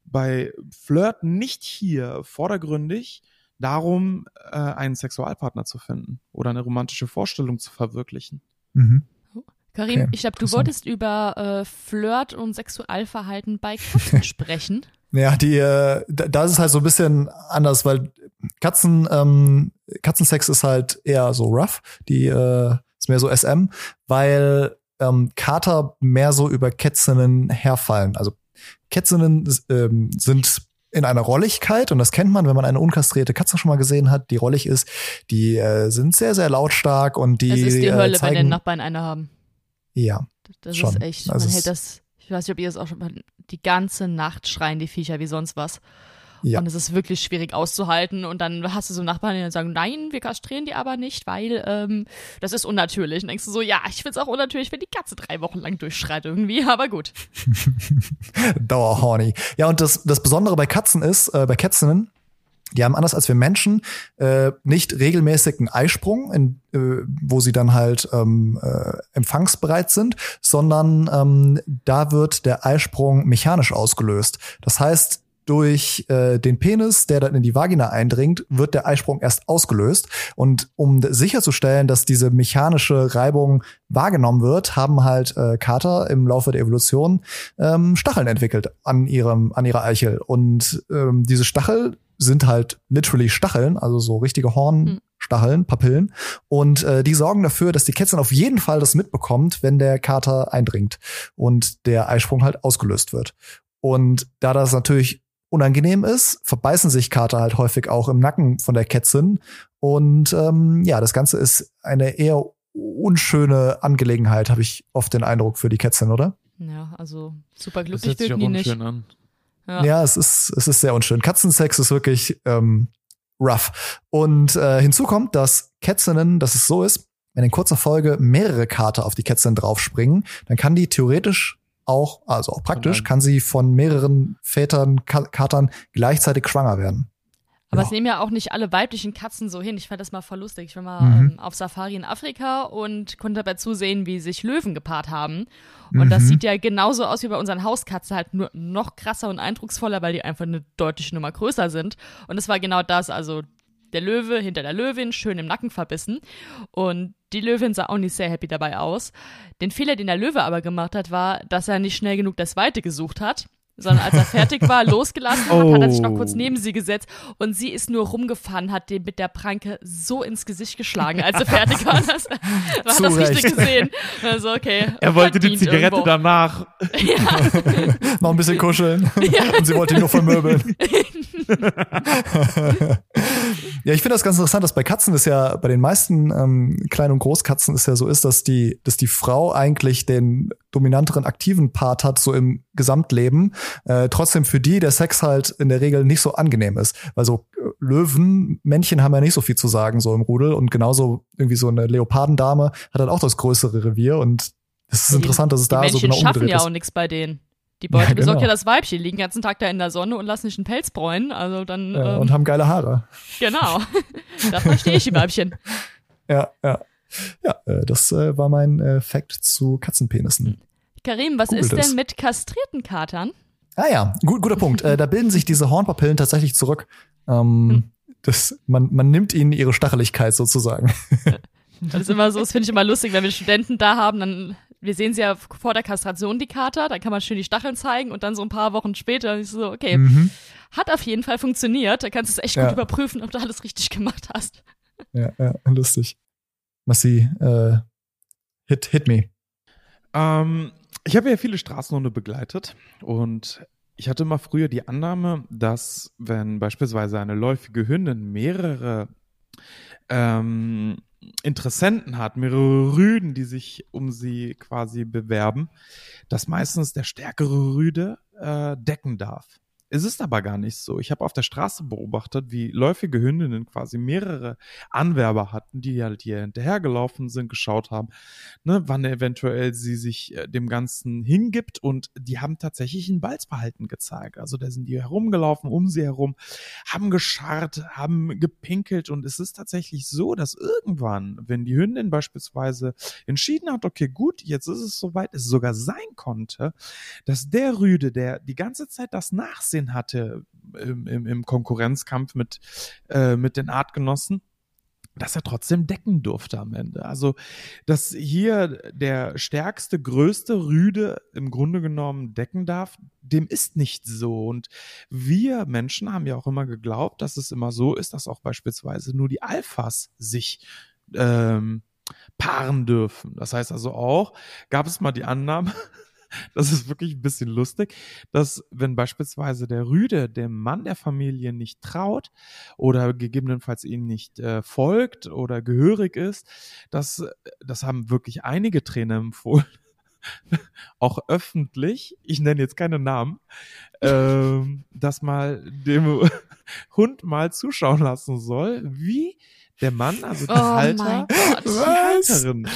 bei Flirten nicht hier vordergründig darum, äh, einen Sexualpartner zu finden oder eine romantische Vorstellung zu verwirklichen. Mhm. Karim, okay, ich glaube, du wolltest über äh, Flirt und Sexualverhalten bei Katzen [LAUGHS] sprechen. Ja, die, äh, da ist es halt so ein bisschen anders, weil Katzen, ähm, Katzensex ist halt eher so rough. Die äh, ist mehr so SM, weil ähm, Kater mehr so über Kätzinnen herfallen. Also Kätzinnen ähm, sind in einer Rolligkeit und das kennt man, wenn man eine unkastrierte Katze schon mal gesehen hat, die rollig ist. Die äh, sind sehr, sehr lautstark und die. Es ist die äh, Hölle, zeigen, wenn den Nachbarn eine haben. Ja. Das Schon. ist echt, Also man es- hält das, ich weiß nicht, ob ihr das auch schon mal, die ganze Nacht schreien die Viecher wie sonst was. Ja. Und es ist wirklich schwierig auszuhalten. Und dann hast du so Nachbarn, die dann sagen, nein, wir kastrieren die aber nicht, weil ähm, das ist unnatürlich. Und denkst du so, ja, ich find's auch unnatürlich, wenn die Katze drei Wochen lang durchschreit irgendwie, [LAUGHS] aber gut. [LAUGHS] Dauerhorny. Ja, und das, das Besondere bei Katzen ist, äh, bei Kätzinnen, die haben anders als wir Menschen äh, nicht regelmäßig einen Eisprung, in, äh, wo sie dann halt ähm, äh, empfangsbereit sind, sondern ähm, da wird der Eisprung mechanisch ausgelöst. Das heißt, durch äh, den Penis, der dann in die Vagina eindringt, wird der Eisprung erst ausgelöst. Und um sicherzustellen, dass diese mechanische Reibung wahrgenommen wird, haben halt äh, Kater im Laufe der Evolution ähm, Stacheln entwickelt an ihrem an ihrer Eichel. Und ähm, diese Stachel sind halt literally Stacheln, also so richtige Hornstacheln, Papillen. Und äh, die sorgen dafür, dass die Kätzin auf jeden Fall das mitbekommt, wenn der Kater eindringt und der Eisprung halt ausgelöst wird. Und da das natürlich unangenehm ist, verbeißen sich Kater halt häufig auch im Nacken von der Kätzin. Und ähm, ja, das Ganze ist eine eher unschöne Angelegenheit, habe ich oft den Eindruck für die Kätzin, oder? Ja, also super glücklich hört sich auch wirken die nicht. an. Ja. Ja, es ist, es ist sehr unschön. Katzensex ist wirklich ähm, rough. Und äh, hinzu kommt, dass Kätzinnen, dass es so ist, wenn in kurzer Folge mehrere Kater auf die Kätzin draufspringen, dann kann die theoretisch auch, also auch praktisch, kann sie von mehreren Vätern, Ka Katern gleichzeitig schwanger werden. Aber Ja. es nehmen ja auch nicht alle weiblichen Katzen so hin. Ich fand das mal voll lustig. Ich war mal Mhm. ähm, auf Safari in Afrika und konnte dabei zusehen, wie sich Löwen gepaart haben. Und das Mhm. sieht ja genauso aus wie bei unseren Hauskatzen, halt nur noch krasser und eindrucksvoller, weil die einfach eine deutliche Nummer größer sind. Und es war genau das, also der Löwe hinter der Löwin, schön im Nacken verbissen. Und die Löwin sah auch nicht sehr happy dabei aus. Den Fehler, den der Löwe aber gemacht hat, war, dass er nicht schnell genug das Weite gesucht hat. Sondern als er [LAUGHS] fertig war, losgelassen hat, hat er sich noch kurz Oh. neben sie gesetzt und sie ist nur rumgefahren, hat den mit der Pranke so ins Gesicht geschlagen, als er [LAUGHS] fertig war. Das, man Zu das richtig Recht. gesehen. Also, okay. Er wollte die Zigarette irgendwo. danach. [LAUGHS] Noch ein bisschen kuscheln. Und sie wollte ihn nur vermöbeln. [LAUGHS] ja, ich finde das ganz interessant, dass bei Katzen ist ja, bei den meisten ähm, Klein- und Großkatzen ist ja so ist, dass die, dass die Frau eigentlich den dominanteren aktiven Part hat, so im Gesamtleben. Äh, trotzdem für die der Sex halt in der Regel nicht so angenehm ist. Weil so äh, Löwen, Männchen haben ja nicht so viel zu sagen, so im Rudel. Und genauso irgendwie so eine Leopardendame hat halt auch das größere Revier. Und es ist interessant, dass es die da so genau schaffen umgedreht ja ist. auch nichts bei denen. Die Beute Ja, besorgt genau. ja das Weibchen, die liegen den ganzen Tag da in der Sonne und lassen sich einen Pelz bräunen. Also dann, Ja, ähm, und haben geile Haare. genau. [LAUGHS] da verstehe ich die Weibchen. Ja, ja. Ja, äh, das äh, war mein äh, Fact zu Katzenpenissen. Karim, was Google ist denn mit kastrierten Katern? Ah ja, gut, guter Punkt. Da bilden sich diese Hornpapillen tatsächlich zurück. Ähm, das, man, man nimmt ihnen ihre Stacheligkeit sozusagen. [LAUGHS] Das ist immer so, das finde ich immer lustig, wenn wir Studenten da haben, dann, wir sehen sie ja vor der Kastration, die Kater, dann kann man schön die Stacheln zeigen und dann so ein paar Wochen später ist so, okay, Mhm. hat auf jeden Fall funktioniert, da kannst du es echt Ja. gut überprüfen, ob du alles richtig gemacht hast. Ja, ja, lustig. Massi, äh, hit, hit me. Ähm, ich habe ja viele Straßenhunde begleitet und ich hatte immer früher die Annahme, dass wenn beispielsweise eine läufige Hündin mehrere ähm, Interessenten hat, mehrere Rüden, die sich um sie quasi bewerben, dass meistens der stärkere Rüde äh, decken darf. Es ist aber gar nicht so. Ich habe auf der Straße beobachtet, wie läufige Hündinnen quasi mehrere Anwerber hatten, die halt hier hinterhergelaufen sind, geschaut haben, ne, wann eventuell sie sich äh, dem Ganzen hingibt und die haben tatsächlich ein Balzverhalten gezeigt. Also da sind die herumgelaufen, um sie herum, haben gescharrt, haben gepinkelt und es ist tatsächlich so, dass irgendwann, wenn die Hündin beispielsweise entschieden hat, okay, gut, jetzt ist es soweit, es sogar sein konnte, dass der Rüde, der die ganze Zeit das Nachsehen hatte im, im, im Konkurrenzkampf mit, äh, mit den Artgenossen, dass er trotzdem decken durfte am Ende. Also, dass hier der stärkste, größte Rüde im Grunde genommen decken darf, dem ist nicht so. Und wir Menschen haben ja auch immer geglaubt, dass es immer so ist, dass auch beispielsweise nur die Alphas sich ähm, paaren dürfen. Das heißt also auch, gab es mal die Annahme, [LAUGHS] das ist wirklich ein bisschen lustig, dass wenn beispielsweise der Rüde dem Mann der Familie nicht traut oder gegebenenfalls ihm nicht äh, folgt oder gehörig ist, dass das haben wirklich einige Trainer empfohlen, [LAUGHS] auch öffentlich, ich nenne jetzt keine Namen, [LAUGHS] ähm, dass mal dem Hund mal zuschauen lassen soll, wie der Mann, also der Oh Halter, die? Halterin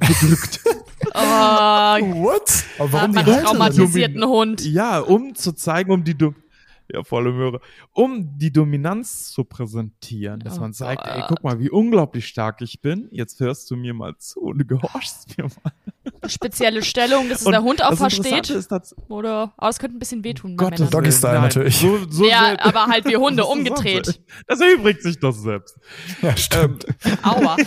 bedrückt. [LAUGHS] Oh, What? Aber warum die Halterin? traumatisierten Hund. Ja, um zu zeigen, um die Dom ja, volle Möhre, um die Dominanz zu präsentieren, dass Oh man sagt, ey, Gott. guck mal, wie unglaublich stark ich bin. Jetzt hörst du mir mal zu und du gehorchst mir mal. Spezielle Stellung, dass Und der Hund auch versteht. Ist, dass, Oder, aber es könnte ein bisschen wehtun. Doggy-Style Willen, nein, natürlich. So, so Ja, selten- aber halt wie [LAUGHS] Hunde, umgedreht. Das erübrigt sich doch selbst. Ja, stimmt. Aua. [LAUGHS]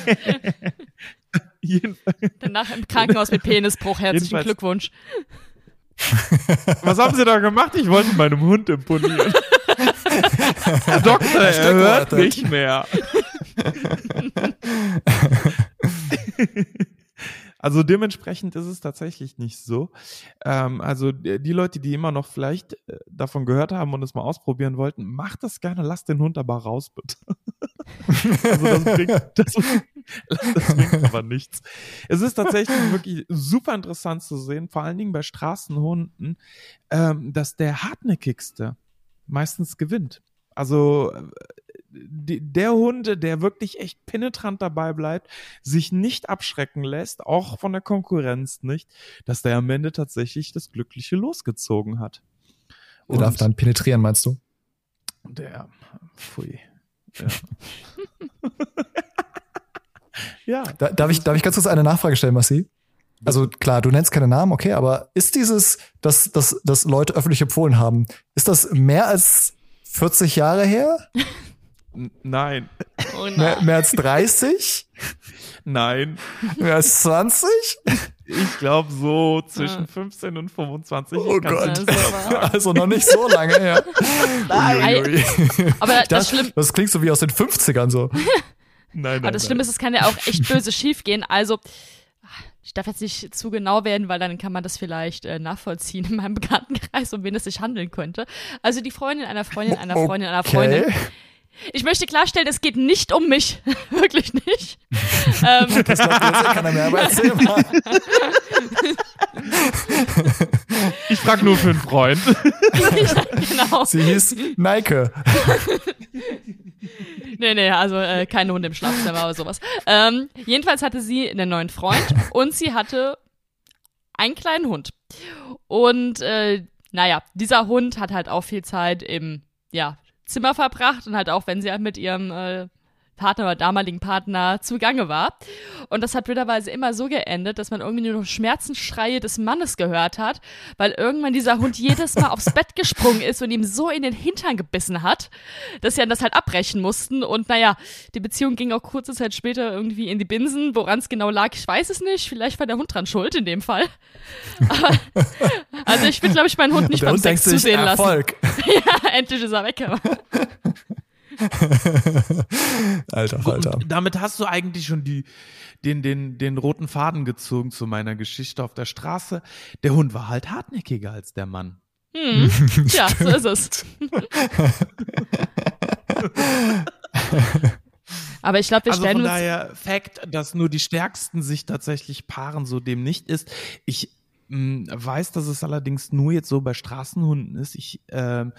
[LAUGHS] Jedenfalls, Danach im Krankenhaus mit Penisbruch. Herzlichen Jedenfalls- Glückwunsch. [LAUGHS] was haben Sie da gemacht? Ich wollte meinem Hund imponieren. [LAUGHS] Herr Doktor, er hört nicht mehr. Also dementsprechend ist es tatsächlich nicht so. Ähm, also die die Leute, die immer noch vielleicht äh, davon gehört haben und es mal ausprobieren wollten, macht das gerne, lasst den Hund aber raus, bitte. Also das bringt, [LAUGHS] das, das bringt aber nichts. Es ist tatsächlich wirklich super interessant zu sehen, vor allen Dingen bei Straßenhunden, ähm, dass der hartnäckigste meistens gewinnt. Also äh, der Hunde, der wirklich echt penetrant dabei bleibt, sich nicht abschrecken lässt, auch von der Konkurrenz nicht, dass der am Ende tatsächlich das glückliche losgezogen hat. Der darf dann penetrieren, meinst du? Der, pfui. Ja. [LAUGHS] ja. Da, darf, ich, darf ich ganz kurz eine Nachfrage stellen, Massi? Also klar, du nennst keine Namen, okay, aber ist dieses, dass, dass, dass Leute öffentlich empfohlen haben, ist das mehr als 40 Jahre her? [LAUGHS] Nein, Oh Mehr, nein. mehr als 30? [LAUGHS] nein. Mehr als 20? Ich glaube so zwischen 15 und 25. Oh Gott. [LAUGHS] Also, noch nicht so lange her. [LAUGHS] Ei. Uiuiui. Aber das, Das, Schlimme, das klingt so wie aus den 50ern so. Nein, nein, aber das nein. Schlimme ist, es kann ja auch echt böse schiefgehen. Also, ich darf jetzt nicht zu genau werden, weil dann kann man das vielleicht äh, nachvollziehen in meinem Bekanntenkreis, um wen es sich handeln könnte. Also die Freundin einer Freundin einer Freundin einer Freundin. Ich möchte klarstellen, es geht nicht um mich. [LAUGHS] Wirklich nicht. [LAUGHS] ähm, Das eh keiner mehr, aber erzähl mal. Ich frage nur für einen Freund. [LAUGHS] genau. Sie hieß Neike. Nee, nee, also äh, keine Hunde im Schlafzimmer oder sowas. Ähm, jedenfalls hatte sie einen neuen Freund und sie hatte einen kleinen Hund. Und äh, naja, dieser Hund hat halt auch viel Zeit im ja, Zimmer verbracht und halt auch, wenn sie halt mit ihrem äh, Partner oder damaligen Partner zugange war. Und das hat blöderweise immer so geendet, dass man irgendwie nur noch Schmerzensschreie des Mannes gehört hat, weil irgendwann dieser Hund jedes Mal aufs Bett gesprungen ist und ihm so in den Hintern gebissen hat, dass sie dann das halt abbrechen mussten. Und naja, die Beziehung ging auch kurze Zeit später irgendwie in die Binsen. Woran es genau lag, ich weiß es nicht. Vielleicht war der Hund dran schuld in dem Fall. Aber, also ich will, glaube ich, meinen Hund nicht beim Hund Sex zusehen lassen. Erfolg. [LAUGHS] Ja, endlich ist er weg. [LAUGHS] Alter Falter. Und damit hast du eigentlich schon die, den, den, den roten Faden gezogen zu meiner Geschichte auf der Straße. Der Hund war halt hartnäckiger als der Mann. Hm. [LAUGHS] Ja, so ist es. [LAUGHS] Aber ich glaube, wir Also stellen von uns. daher Fakt, dass nur die Stärksten sich tatsächlich paaren, so dem nicht ist. Ich mh, weiß, dass es allerdings nur jetzt so bei Straßenhunden ist. Ich ähm,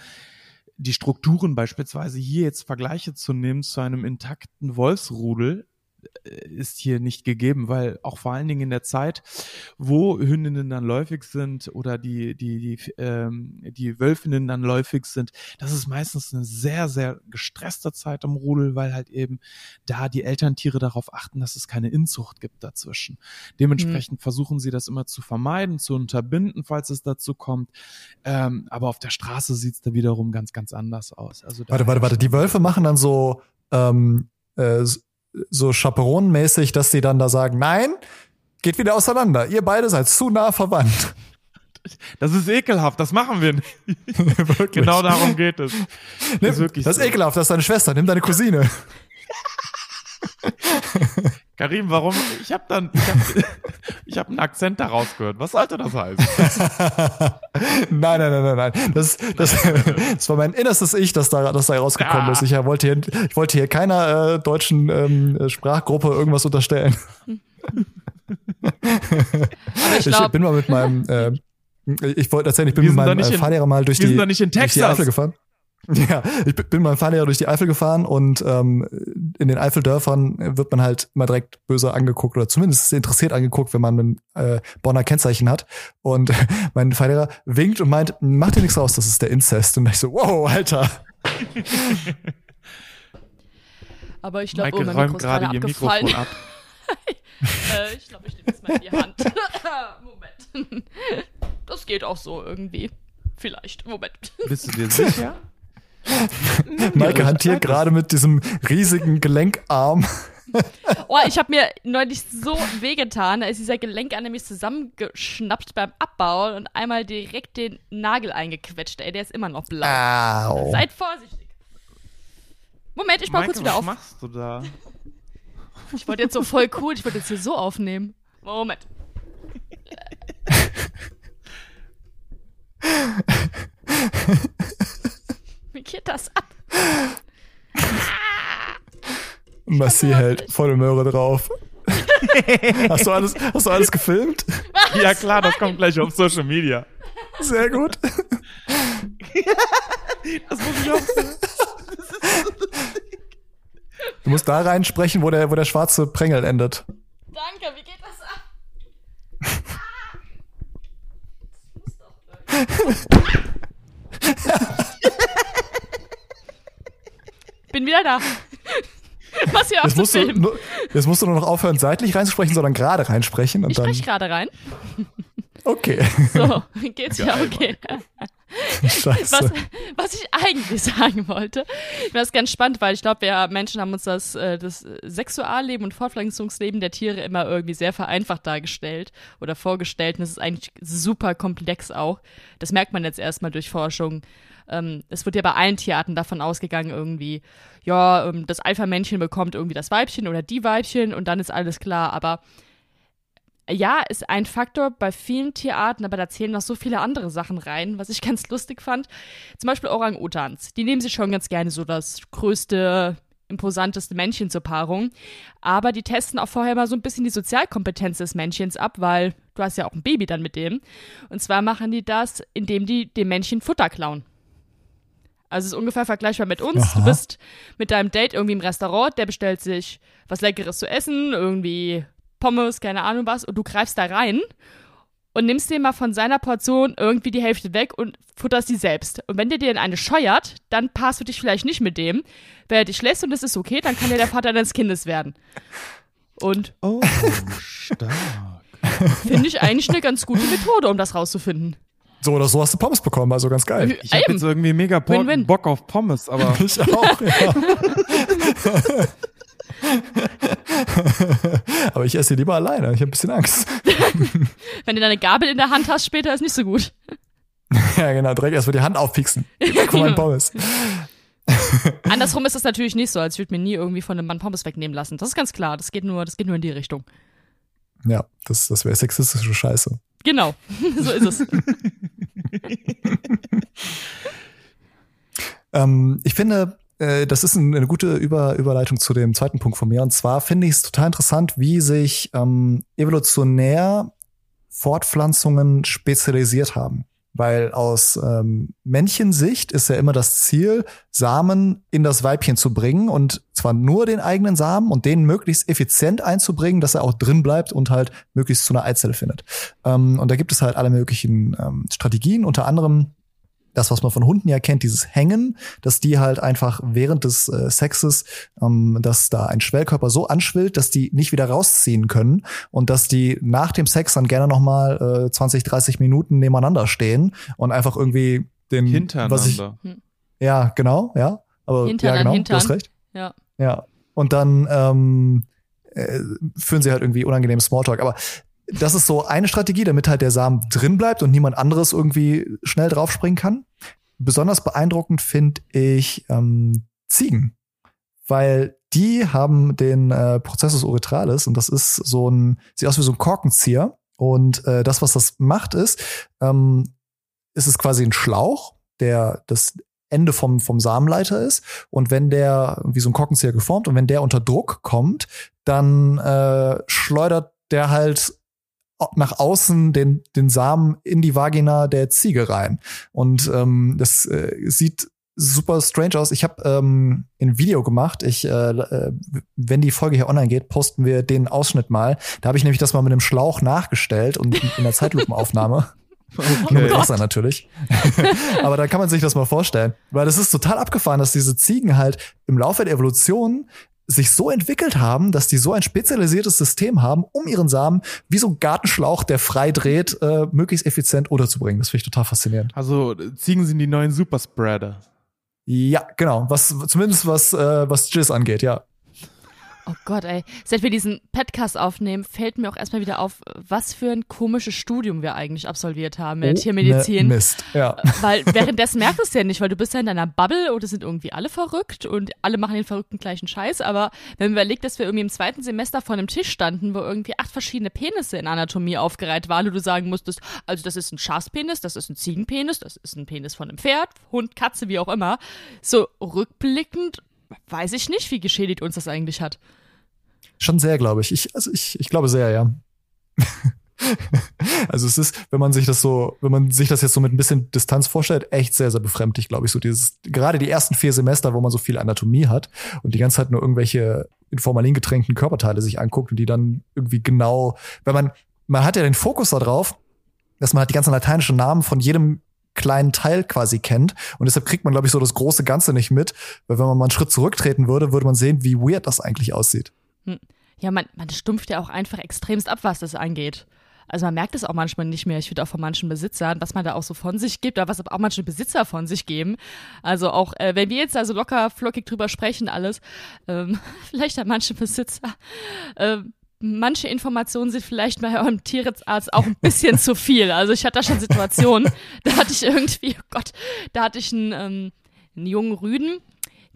die Strukturen beispielsweise hier jetzt Vergleiche zu nehmen zu einem intakten Wolfsrudel ist hier nicht gegeben, weil auch vor allen Dingen in der Zeit, wo Hündinnen dann läufig sind oder die die die ähm, die Wölfinnen dann läufig sind, das ist meistens eine sehr sehr gestresste Zeit im Rudel, weil halt eben da die Elterntiere darauf achten, dass es keine Inzucht gibt dazwischen. Dementsprechend versuchen sie das immer zu vermeiden, zu unterbinden, falls es dazu kommt. Ähm, aber auf der Straße sieht's da wiederum ganz ganz anders aus. Also Warte, warte, warte. Die Wölfe machen dann so, ähm, äh, so chaperonenmäßig, dass sie dann da sagen, nein, geht wieder auseinander. Ihr beide seid zu nah verwandt. Das ist ekelhaft, das machen wir nicht. [LAUGHS] Genau darum geht es. Nimm, ist das ist so. ekelhaft, das ist deine Schwester. Nimm deine Cousine. [LAUGHS] Karim, warum? Ich habe dann, ich habe [LAUGHS] ich hab einen Akzent daraus gehört. Was sollte das heißen? [LAUGHS] nein, nein, nein, nein, nein. Das, das, [LAUGHS] das war mein innerstes Ich, das da, das da rausgekommen Ah. ist. Ich wollte hier, ich wollte hier keiner äh, deutschen ähm, Sprachgruppe irgendwas unterstellen. Ich Ich, bin mal mit meinem, äh, ich wollte erzählen, ich bin mit meinem äh, Fahrlehrer mal durch wir die, sind doch nicht in durch die Texas. Eifel gefahren. [LAUGHS] Ja, ich bin mit meinem Fahrlehrer durch die Eifel gefahren und ähm, in den Eifeldörfern wird man halt immer direkt böse angeguckt oder zumindest interessiert angeguckt, wenn man ein äh, Bonner Kennzeichen hat. Und [LAUGHS] mein Fahrlehrer winkt und meint, mach dir nichts raus, das ist der Inzest. Und ich so, wow, Alter. [LAUGHS] aber ich glaube, oh, mein räumt gerade ihr abgefallen. Mikrofon ab. äh, ich glaube, ich nehme jetzt mal in die Hand. Moment. Das geht auch so irgendwie. Vielleicht. Moment. Bist du dir sicher? Maike hantiert gerade mit diesem riesigen Gelenkarm. Oh, ich habe mir neulich so wehgetan. Da ist dieser Gelenk an nämlich zusammengeschnappt beim Abbauen und einmal direkt den Nagel eingequetscht. Ey, der ist immer noch blau. Au. Seid vorsichtig. Moment, ich baue kurz wieder was auf. machst du da? Ich wollte jetzt so voll cool, ich wollte jetzt hier so aufnehmen. Moment. [LAUGHS] [LAUGHS] Wie geht das ab? [LAUGHS] Massi hält volle Möhre drauf. [LAUGHS] hast, du alles, hast du alles gefilmt? Ja klar, das kommt gleich auf Social Media. Sehr gut. [LAUGHS] Das muss ich auch. Du musst da reinsprechen, wo der, wo der schwarze Prängel endet. Danke, wie geht das ab? Bin wieder da. [LAUGHS] Was hier Jetzt musst, du, aufzufilmen. nur, jetzt musst du nur noch aufhören, seitlich reinzusprechen, sondern gerade reinsprechen. Ich spreche gerade rein. okay. [LAUGHS] So, geht's ja okay. Scheiße. Was, was ich eigentlich [LAUGHS] sagen wollte, das ist ganz spannend, weil ich glaube, wir Menschen haben uns das, äh, das Sexualleben und Fortpflanzungsleben der Tiere immer irgendwie sehr vereinfacht dargestellt oder vorgestellt. Und es ist eigentlich super komplex auch. Das merkt man jetzt erstmal durch Forschung. Ähm, es wird ja bei allen Tierarten davon ausgegangen, irgendwie, ja, ähm, das Alpha-Männchen bekommt irgendwie das Weibchen oder die Weibchen und dann ist alles klar. Aber ja, ist ein Faktor bei vielen Tierarten, aber da zählen noch so viele andere Sachen rein, was ich [LAUGHS] ganz lustig fand. Zum Beispiel Orang-Utans. Die nehmen sich schon ganz gerne so das größte, imposanteste Männchen zur Paarung. Aber die testen auch vorher mal so ein bisschen die Sozialkompetenz des Männchens ab, weil du hast ja auch ein Baby dann mit dem. Und zwar machen die das, indem die dem Männchen Futter klauen. Also es ist ungefähr vergleichbar mit uns. Aha. Du bist mit deinem Date irgendwie im Restaurant, der bestellt sich was Leckeres zu essen, irgendwie Pommes, keine Ahnung was, und du greifst da rein und nimmst dir mal von seiner Portion irgendwie die Hälfte weg und futterst die selbst. Und wenn der dir in eine scheuert, dann passt du dich vielleicht nicht mit dem. Wenn er dich lässt und es ist okay, dann kann er der Vater deines Kindes werden. Und Oh, stark. finde ich eigentlich eine ganz gute Methode, um das rauszufinden. So oder so hast du Pommes bekommen, also ganz geil. Ich habe jetzt irgendwie mega Bock, Win-win. Bock auf Pommes, aber [LAUGHS] Ich auch, ja. [LAUGHS] Aber ich esse die lieber alleine. Ich habe ein bisschen Angst. [LAUGHS] Wenn du deine Gabel in der Hand hast später, ist nicht so gut. Ja, genau. Direkt erstmal die Hand aufpixen. Guck mal, Pommes. Andersrum ist das natürlich nicht so, als würde mir nie irgendwie von einem Mann Pommes wegnehmen lassen. Das ist ganz klar. Das geht nur, das geht nur in die Richtung. Ja, das, das wäre sexistische Scheiße. Genau. [LAUGHS] so ist es. [LAUGHS] Ähm, ich finde, äh, das ist ein, eine gute Über Überleitung zu dem zweiten Punkt von mir. Und zwar finde ich es total interessant, wie sich ähm, evolutionär Fortpflanzungen spezialisiert haben. Weil aus ähm, Männchensicht ist ja immer das Ziel, Samen in das Weibchen zu bringen und zwar nur den eigenen Samen und den möglichst effizient einzubringen, dass er auch drin bleibt und halt möglichst zu einer Eizelle findet. Ähm, und da gibt es halt alle möglichen ähm, Strategien, unter anderem das, was man von Hunden ja kennt, dieses Hängen, dass die halt einfach während des äh, Sexes, ähm, dass da ein Schwellkörper so anschwillt, dass die nicht wieder rausziehen können und dass die nach dem Sex dann gerne noch mal äh, 20, 30 Minuten nebeneinander stehen und einfach irgendwie den was ich hintereinander. ja genau ja. Aber Hintern ja genau du hast recht. Ja. ja. Und dann ähm, äh, führen sie halt irgendwie unangenehm Smalltalk. Aber das ist so eine Strategie, damit halt der Samen drin bleibt und niemand anderes irgendwie schnell draufspringen kann. Besonders beeindruckend finde ich ähm, Ziegen, weil die haben den äh, Processus urethralis und das ist so ein, sieht aus wie so ein Korkenzieher. Und äh, das, was das macht, ist, ähm, ist es quasi ein Schlauch, der das Ende vom, vom Samenleiter ist. Und wenn der, wie so ein Korkenzieher geformt, und wenn der unter Druck kommt, dann äh, schleudert der halt nach außen den, den Samen in die Vagina der Ziege rein. Und ähm, das äh, sieht super strange aus. Ich habe ähm, ein Video gemacht. Ich, äh, äh, wenn die Folge hier online geht, posten wir den Ausschnitt mal. Da habe ich nämlich das mal mit einem Schlauch nachgestellt und in der Zeitlupenaufnahme. [LAUGHS] Okay. Nur mit Wasser natürlich. [LAUGHS] Aber da kann man sich das mal vorstellen. Weil das ist total abgefahren, dass diese Ziegen halt im Laufe der Evolution sich so entwickelt haben, dass die so ein spezialisiertes System haben, um ihren Samen wie so ein Gartenschlauch, der frei dreht, äh, möglichst effizient unterzubringen. Das finde ich total faszinierend. Also Ziegen sind die neuen Superspreader. Ja, genau. Was zumindest was äh, was Jizz angeht, ja. Oh Gott, ey. Seit wir diesen Podcast aufnehmen, fällt mir auch erstmal wieder auf, was für ein komisches Studium wir eigentlich absolviert haben mit oh, Tiermedizin. Ne Mist, ja. Weil währenddessen merkst du es ja nicht, weil du bist ja in deiner Bubble und es sind irgendwie alle verrückt und alle machen den verrückten gleichen Scheiß. Aber wenn man überlegt, dass wir irgendwie im zweiten Semester vor einem Tisch standen, wo irgendwie acht verschiedene Penisse in Anatomie aufgereiht waren und du sagen musstest, also das ist ein Schafspenis, das ist ein Ziegenpenis, das ist ein Penis von einem Pferd, Hund, Katze, wie auch immer. So rückblickend weiß ich nicht, wie geschädigt uns das eigentlich hat. Schon sehr, glaube ich. ich. Also ich, ich glaube sehr, ja. [LAUGHS] also es ist, wenn man sich das so, wenn man sich das jetzt so mit ein bisschen Distanz vorstellt, echt sehr, sehr befremdlich, glaube ich. So dieses, gerade die ersten vier Semester, wo man so viel Anatomie hat und die ganze Zeit nur irgendwelche in Formalin getränkten Körperteile sich anguckt und die dann irgendwie genau, wenn man, man hat ja den Fokus darauf, dass man halt die ganzen lateinischen Namen von jedem kleinen Teil quasi kennt. Und deshalb kriegt man, glaube ich, so das große Ganze nicht mit. Weil wenn man mal einen Schritt zurücktreten würde, würde man sehen, wie weird das eigentlich aussieht. Hm. Ja, man, man stumpft ja auch einfach extremst ab, was das angeht. Also man merkt es auch manchmal nicht mehr. Ich finde auch von manchen Besitzern, was man da auch so von sich gibt, oder was auch manche Besitzer von sich geben. Also auch, äh, wenn wir jetzt also locker flockig drüber sprechen, alles, ähm, [LAUGHS] vielleicht haben manche Besitzer ähm, manche Informationen sind vielleicht bei eurem Tierarzt auch ein bisschen zu viel. Also ich hatte da schon Situationen, [LAUGHS] da hatte ich irgendwie, oh Gott, da hatte ich einen, ähm, einen jungen Rüden,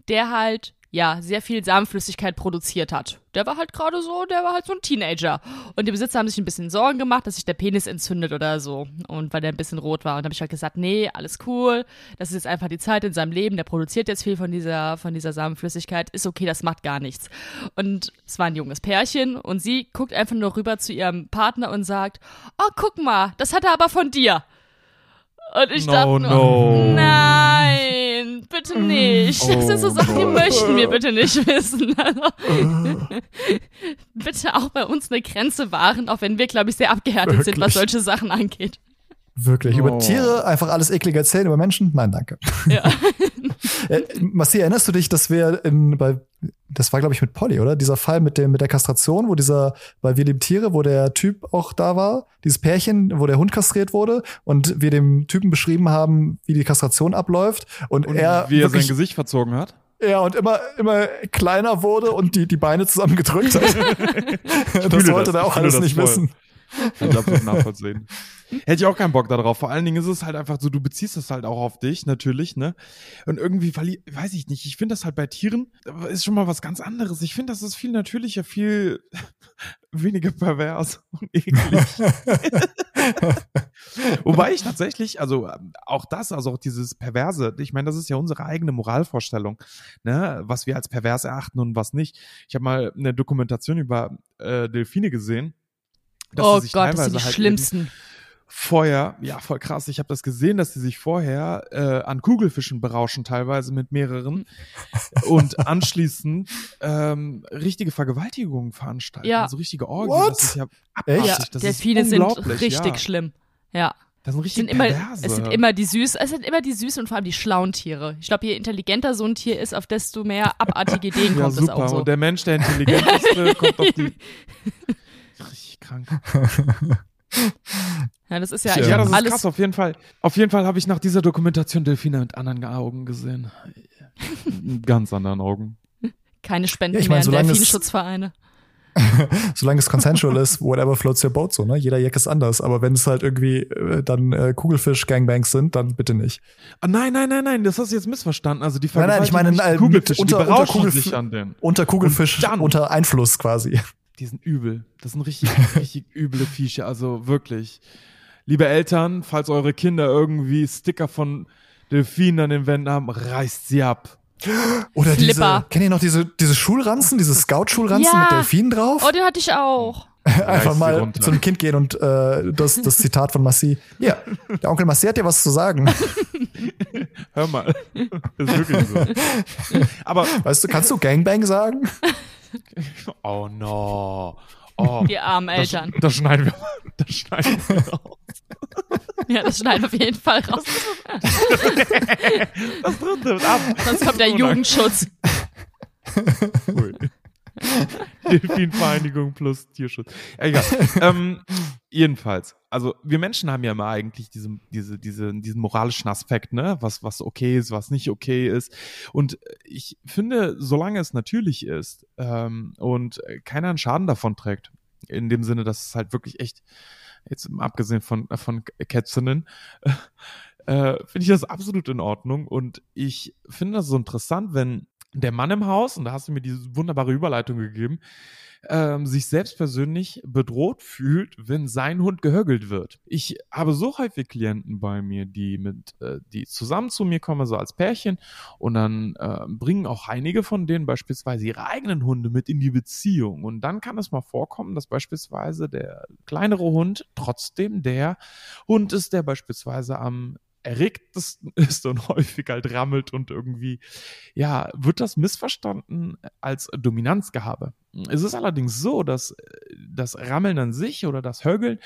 der halt ja, sehr viel Samenflüssigkeit produziert hat. Der war halt gerade so, der war halt so ein Teenager. Und die Besitzer haben sich ein bisschen Sorgen gemacht, dass sich der Penis entzündet oder so. Und weil der ein bisschen rot war. Und da habe ich halt gesagt, nee, alles cool. Das ist jetzt einfach die Zeit in seinem Leben. Der produziert jetzt viel von dieser, von dieser Samenflüssigkeit. Ist okay, das macht gar nichts. Und es war ein junges Pärchen. Und sie guckt einfach nur rüber zu ihrem Partner und sagt, oh, guck mal, das hat er aber von dir. Und ich no, dachte nur, no. nein, bitte nicht. Das sind so Sachen, die möchten wir bitte nicht [LAUGHS] wissen. Also, [LAUGHS] bitte auch bei uns eine Grenze wahren, auch wenn wir, glaube ich, sehr abgehärtet Wirklich? sind, was solche Sachen angeht. Wirklich. Oh. Über Tiere einfach alles eklig erzählen, über Menschen? Nein, danke. Ja. [LAUGHS] äh, Massi, erinnerst du dich, dass wir in, bei, das war, glaube ich, mit Polly, oder? Dieser Fall mit dem, mit der Kastration, wo dieser, bei Wir lieben Tiere, wo der Typ auch da war, dieses Pärchen, wo der Hund kastriert wurde und wir dem Typen beschrieben haben, wie die Kastration abläuft und, und er. Wie er sein Gesicht verzogen hat? Ja, und immer, immer kleiner wurde und die, die Beine zusammengedrückt hat. [LAUGHS] das wollte er auch alles nicht voll. wissen. [LAUGHS] Ich absolut nachvollziehen. [LAUGHS] Hätte ich auch keinen Bock darauf. Vor allen Dingen ist es halt einfach so, du beziehst das halt auch auf dich, natürlich, ne? Und irgendwie, weiß ich nicht, ich finde das halt bei Tieren ist schon mal was ganz anderes. Ich finde, das ist viel natürlicher, viel [LAUGHS] weniger pervers und eklig. Wobei ich tatsächlich, also auch das, also auch dieses Perverse, ich meine, das ist ja unsere eigene Moralvorstellung, ne? Was wir als pervers erachten und was nicht. Ich habe mal eine Dokumentation über äh, Delfine gesehen. Oh Gott, das sind die halt schlimmsten vorher, ja, voll krass, ich habe das gesehen, dass sie sich vorher äh, an Kugelfischen berauschen, teilweise mit mehreren, [LAUGHS] und anschließend ähm, richtige Vergewaltigungen veranstalten, ja. also richtige Orgien. What? Das ist ja abartig. Ja, das Delfine ist sind richtig ja. schlimm. Ja. Das sind richtig sind immer, Es sind immer die süß, es sind immer die süßen und vor allem die schlauen Tiere. Ich glaube, je intelligenter so ein Tier ist, auf desto mehr abartige Ideen ja, kommt super. es auch so. Und der Mensch, der intelligenteste, kommt auf die. [LAUGHS] Richtig krank. [LAUGHS] Ja, das ist ja, ja, das ist alles krass, auf jeden Fall. Auf jeden Fall habe ich nach dieser Dokumentation Delfine mit anderen Augen gesehen. [LAUGHS] mit ganz anderen Augen. Keine Spenden ja, ich mein, mehr an Delfinschutzvereine. [LAUGHS] Solange es consensual ist, whatever floats your boat so, ne? Jeder Jack ist anders. Aber wenn es halt irgendwie äh, dann äh, Kugelfisch-Gangbangs sind, dann bitte nicht. Ah, nein, nein, nein, nein, das hast du jetzt missverstanden. Also die Nein, nein, ich meine, äh, Kugelfisch, unter- unter Kugelf- sich an den. Unter Kugelfisch, unter Einfluss quasi. Die sind übel. Das sind richtig, richtig [LAUGHS] üble Viecher. Also wirklich. Liebe Eltern, falls eure Kinder irgendwie Sticker von Delfinen an den Wänden haben, reißt sie ab. Oder diese, Flipper. kennt ihr noch diese, diese Schulranzen, diese Scout-Schulranzen Ja. mit Delfinen drauf? Oh, den hatte ich auch. Einfach sie mal runter. zu einem Kind gehen und äh, das, das Zitat von Massi. Ja, der Onkel Massi hat dir was zu sagen. [LAUGHS] Hör mal. Das ist wirklich so. Aber, Weißt du, kannst du Gangbang sagen? [LAUGHS] oh no. Oh, Die armen das, Eltern. das schneiden wir. Das schneiden wir raus. Ja, das schneiden wir auf jeden Fall raus. [LAUGHS] Das dritte wird ab. Sonst kommt der Jugendschutz. Cool. [LAUGHS] Delfinvereinigung plus Tierschutz. Egal. [LAUGHS] ähm, jedenfalls, also wir Menschen haben ja immer eigentlich diese, diese, diese, diesen moralischen Aspekt, ne, was, was okay ist, was nicht okay ist. Und ich finde, solange es natürlich ist ähm, und keiner einen Schaden davon trägt, in dem Sinne, dass es halt wirklich echt, jetzt abgesehen von, von Kätzenen, [LAUGHS] äh, finde ich das absolut in Ordnung. Und ich finde das so interessant, wenn der Mann im Haus, und da hast du mir diese wunderbare Überleitung gegeben, ähm, sich selbst persönlich bedroht fühlt, wenn sein Hund gehögelt wird. Ich habe so häufig Klienten bei mir, die mit, äh, die zusammen zu mir kommen, so als Pärchen, und dann äh, bringen auch einige von denen beispielsweise ihre eigenen Hunde mit in die Beziehung. Und dann kann es mal vorkommen, dass beispielsweise der kleinere Hund trotzdem der Hund ist, der beispielsweise am erregtesten [LAUGHS] ist und häufig halt rammelt und irgendwie, ja, wird das missverstanden als Dominanzgehabe. Es ist allerdings so, dass äh, das Rammeln an sich oder das Högeln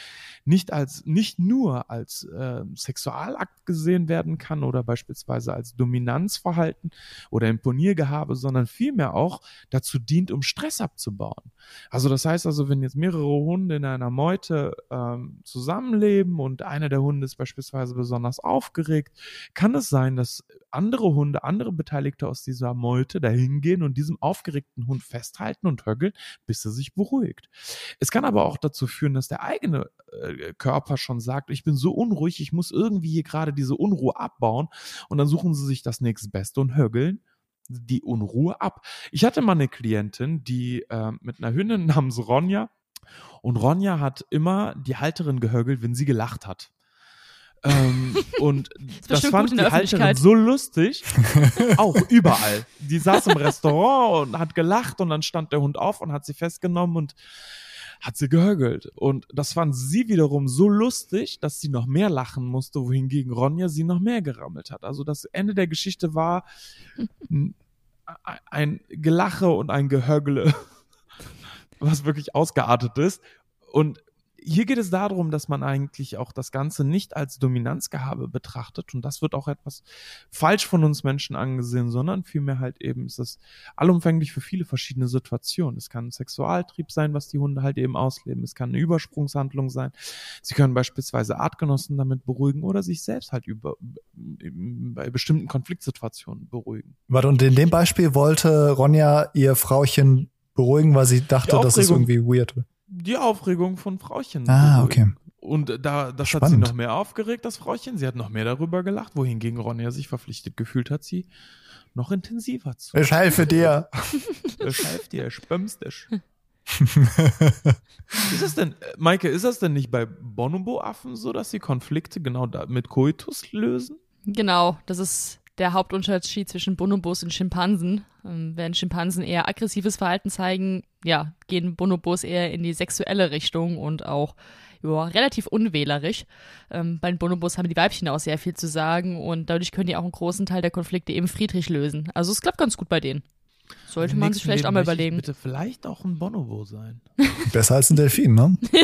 nicht als, nicht nur als äh, Sexualakt gesehen werden kann oder beispielsweise als Dominanzverhalten oder Imponiergehabe, sondern vielmehr auch dazu dient, um Stress abzubauen. Also das heißt also, wenn jetzt mehrere Hunde in einer Meute ähm, zusammenleben und einer der Hunde ist beispielsweise besonders aufgeregt, kann es sein, dass andere Hunde, andere Beteiligte aus dieser Meute dahin gehen und diesem aufgeregten Hund festhalten und höckeln, bis er sich beruhigt. Es kann aber auch dazu führen, dass der eigene äh, Körper schon sagt, ich bin so unruhig, ich muss irgendwie hier gerade diese Unruhe abbauen und dann suchen sie sich das nächstbeste und högeln die Unruhe ab. Ich hatte mal eine Klientin, die äh, mit einer Hündin [LAUGHS] namens Ronja und Ronja hat immer die Halterin gehögelt, wenn sie gelacht hat. Ähm, und [LAUGHS] das bestimmt fand die Halterin so lustig. auch überall. Die saß im Restaurant und hat gelacht und dann stand der Hund auf und hat sie festgenommen und hat sie gehögelt. Und das fand sie wiederum so lustig, dass sie noch mehr lachen musste, wohingegen Ronja sie noch mehr gerammelt hat. Also das Ende der Geschichte war ein Gelache und ein Gehögle, [LAUGHS] was wirklich ausgeartet ist. Und hier geht es darum, dass man eigentlich auch das Ganze nicht als Dominanzgehabe betrachtet und das wird auch etwas falsch von uns Menschen angesehen, sondern vielmehr halt eben ist es allumfänglich für viele verschiedene Situationen. Es kann ein Sexualtrieb sein, was die Hunde halt eben ausleben. Es kann eine Übersprungshandlung sein. Sie können beispielsweise Artgenossen damit beruhigen oder sich selbst halt über, bei bestimmten Konfliktsituationen beruhigen. Warte, und in dem Beispiel wollte Ronja ihr Frauchen beruhigen, weil sie dachte, das ist irgendwie weird. Die Aufregung von Frauchen. Ah, beruhigen. Und da, das hat sie Spannend. noch mehr aufgeregt, das Frauchen. Sie hat noch mehr darüber gelacht, wohingegen Ronja sich verpflichtet gefühlt hat, sie noch intensiver zu. Ich helfe dir. [LAUGHS] Ich helfe dir, ich dich. [LAUGHS] Ist es denn, Maike, ist das denn nicht bei Bonobo-Affen so, dass sie Konflikte genau da mit Koitus lösen? Genau, das ist der Hauptunterschied zwischen Bonobos und Schimpansen. Ähm, während Schimpansen eher aggressives Verhalten zeigen, ja, gehen Bonobos eher in die sexuelle Richtung und auch ja, relativ unwählerisch. Ähm, bei den Bonobos haben die Weibchen auch sehr viel zu sagen und dadurch können die auch einen großen Teil der Konflikte eben friedlich lösen. Also es klappt ganz gut bei denen. Sollte man sich vielleicht Leben auch mal überlegen. Bitte vielleicht auch ein Bonobo sein. [LAUGHS] Besser als ein Delfin, ne? [LAUGHS]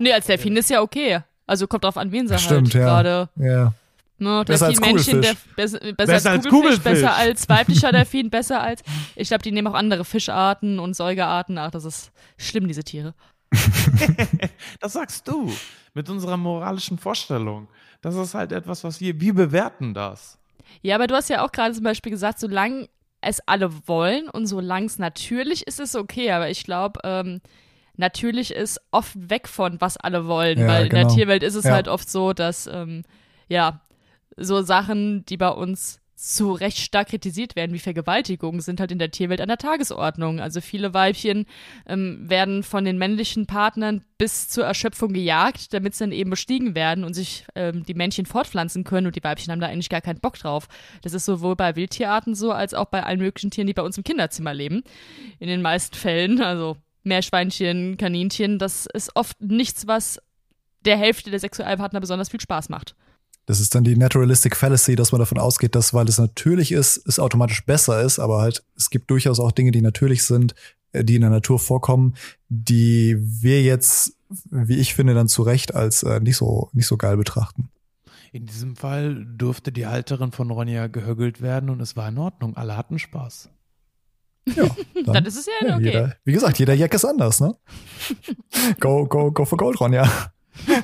Nee, als Delfin ist ja okay. Also kommt drauf an, wen sie Stimmt, halt ja. gerade Ja. Ne, Besser als Delfinmännchen, der, besser, besser, Besser als als Kugelfisch, Kugelfisch. besser als weiblicher [LAUGHS] Delfin, besser als. Ich glaube, die nehmen auch andere Fischarten und Säugerarten. Ach, das ist schlimm, diese Tiere. [LAUGHS] Das sagst du mit unserer moralischen Vorstellung. Das ist halt etwas, was wir, wir bewerten das. Ja, aber du hast ja auch gerade zum Beispiel gesagt, solange es alle wollen und solange es natürlich ist, ist es okay. Aber ich glaube, ähm, natürlich ist oft weg von, was alle wollen, Ja, weil in der genau. Tierwelt ist es Ja. halt oft so, dass, ähm, ja, so Sachen, die bei uns zu recht stark kritisiert werden, wie Vergewaltigungen, sind halt in der Tierwelt an der Tagesordnung. Also viele Weibchen ähm, werden von den männlichen Partnern bis zur Erschöpfung gejagt, damit sie dann eben bestiegen werden und sich ähm, die Männchen fortpflanzen können und die Weibchen haben da eigentlich gar keinen Bock drauf. Das ist sowohl bei Wildtierarten so, als auch bei allen möglichen Tieren, die bei uns im Kinderzimmer leben. In den meisten Fällen, also Meerschweinchen, Kaninchen, das ist oft nichts, was der Hälfte der Sexualpartner besonders viel Spaß macht. Das ist dann die Naturalistic Fallacy, dass man davon ausgeht, dass, weil es natürlich ist, es automatisch besser ist, aber halt, es gibt durchaus auch Dinge, die natürlich sind, äh, die in der Natur vorkommen, die wir jetzt, wie ich finde, dann zu Recht als äh, nicht so, nicht so geil betrachten. In diesem Fall durfte die Halterin von Ronja gehögelt werden und es war in Ordnung. Alle hatten Spaß. Ja, [LAUGHS] Dann ist es ja ja, okay. jeder, wie gesagt, jeder Jack ist anders, ne? [LAUGHS] go, go, go for Gold, Ronja. [LAUGHS]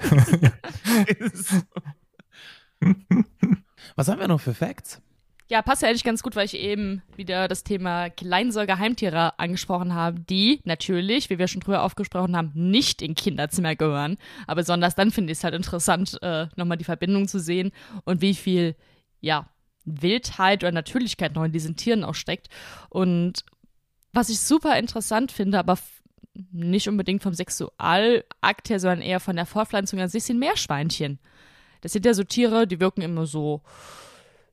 [LAUGHS] Was haben wir noch für Facts? Ja, passt ja eigentlich ganz gut, weil ich eben wieder das Thema Kleinsäuger-Heimtiere angesprochen habe, die natürlich, wie wir schon früher aufgesprochen haben, nicht in Kinderzimmer gehören. Aber besonders dann finde ich es halt interessant, äh, nochmal die Verbindung zu sehen und wie viel, ja, Wildheit oder Natürlichkeit noch in diesen Tieren auch steckt. Und was ich super interessant finde, aber nicht unbedingt vom Sexualakt her, sondern eher von der Fortpflanzung an sich, sind Meerschweinchen. Das sind ja so Tiere, die wirken immer so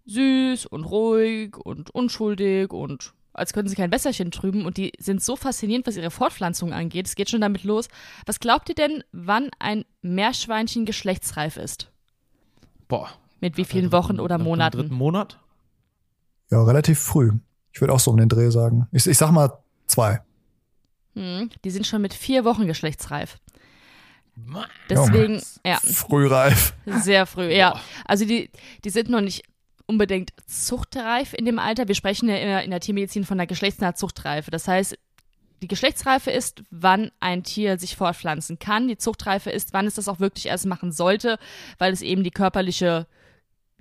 süß und ruhig und unschuldig und als könnten sie kein Wässerchen trüben und die sind so faszinierend, was ihre Fortpflanzung angeht. Es geht schon damit los. Was glaubt ihr denn, wann ein Meerschweinchen geschlechtsreif ist? Boah. Mit wie vielen Wochen oder Monaten? Dritten Monat? Ja, relativ früh. Ich würde auch so um den Dreh sagen. Ich, ich sag mal zwei. Hm, die sind schon mit vier Wochen geschlechtsreif. Deswegen, ja, Frühreif. sehr früh, ja. Also die, die sind noch nicht unbedingt zuchtreif in dem Alter. Wir sprechen ja in der, in der Tiermedizin von der geschlechtsnahen Zuchtreife. Das heißt, die Geschlechtsreife ist, wann ein Tier sich fortpflanzen kann. Die Zuchtreife ist, wann es das auch wirklich erst machen sollte, weil es eben die körperliche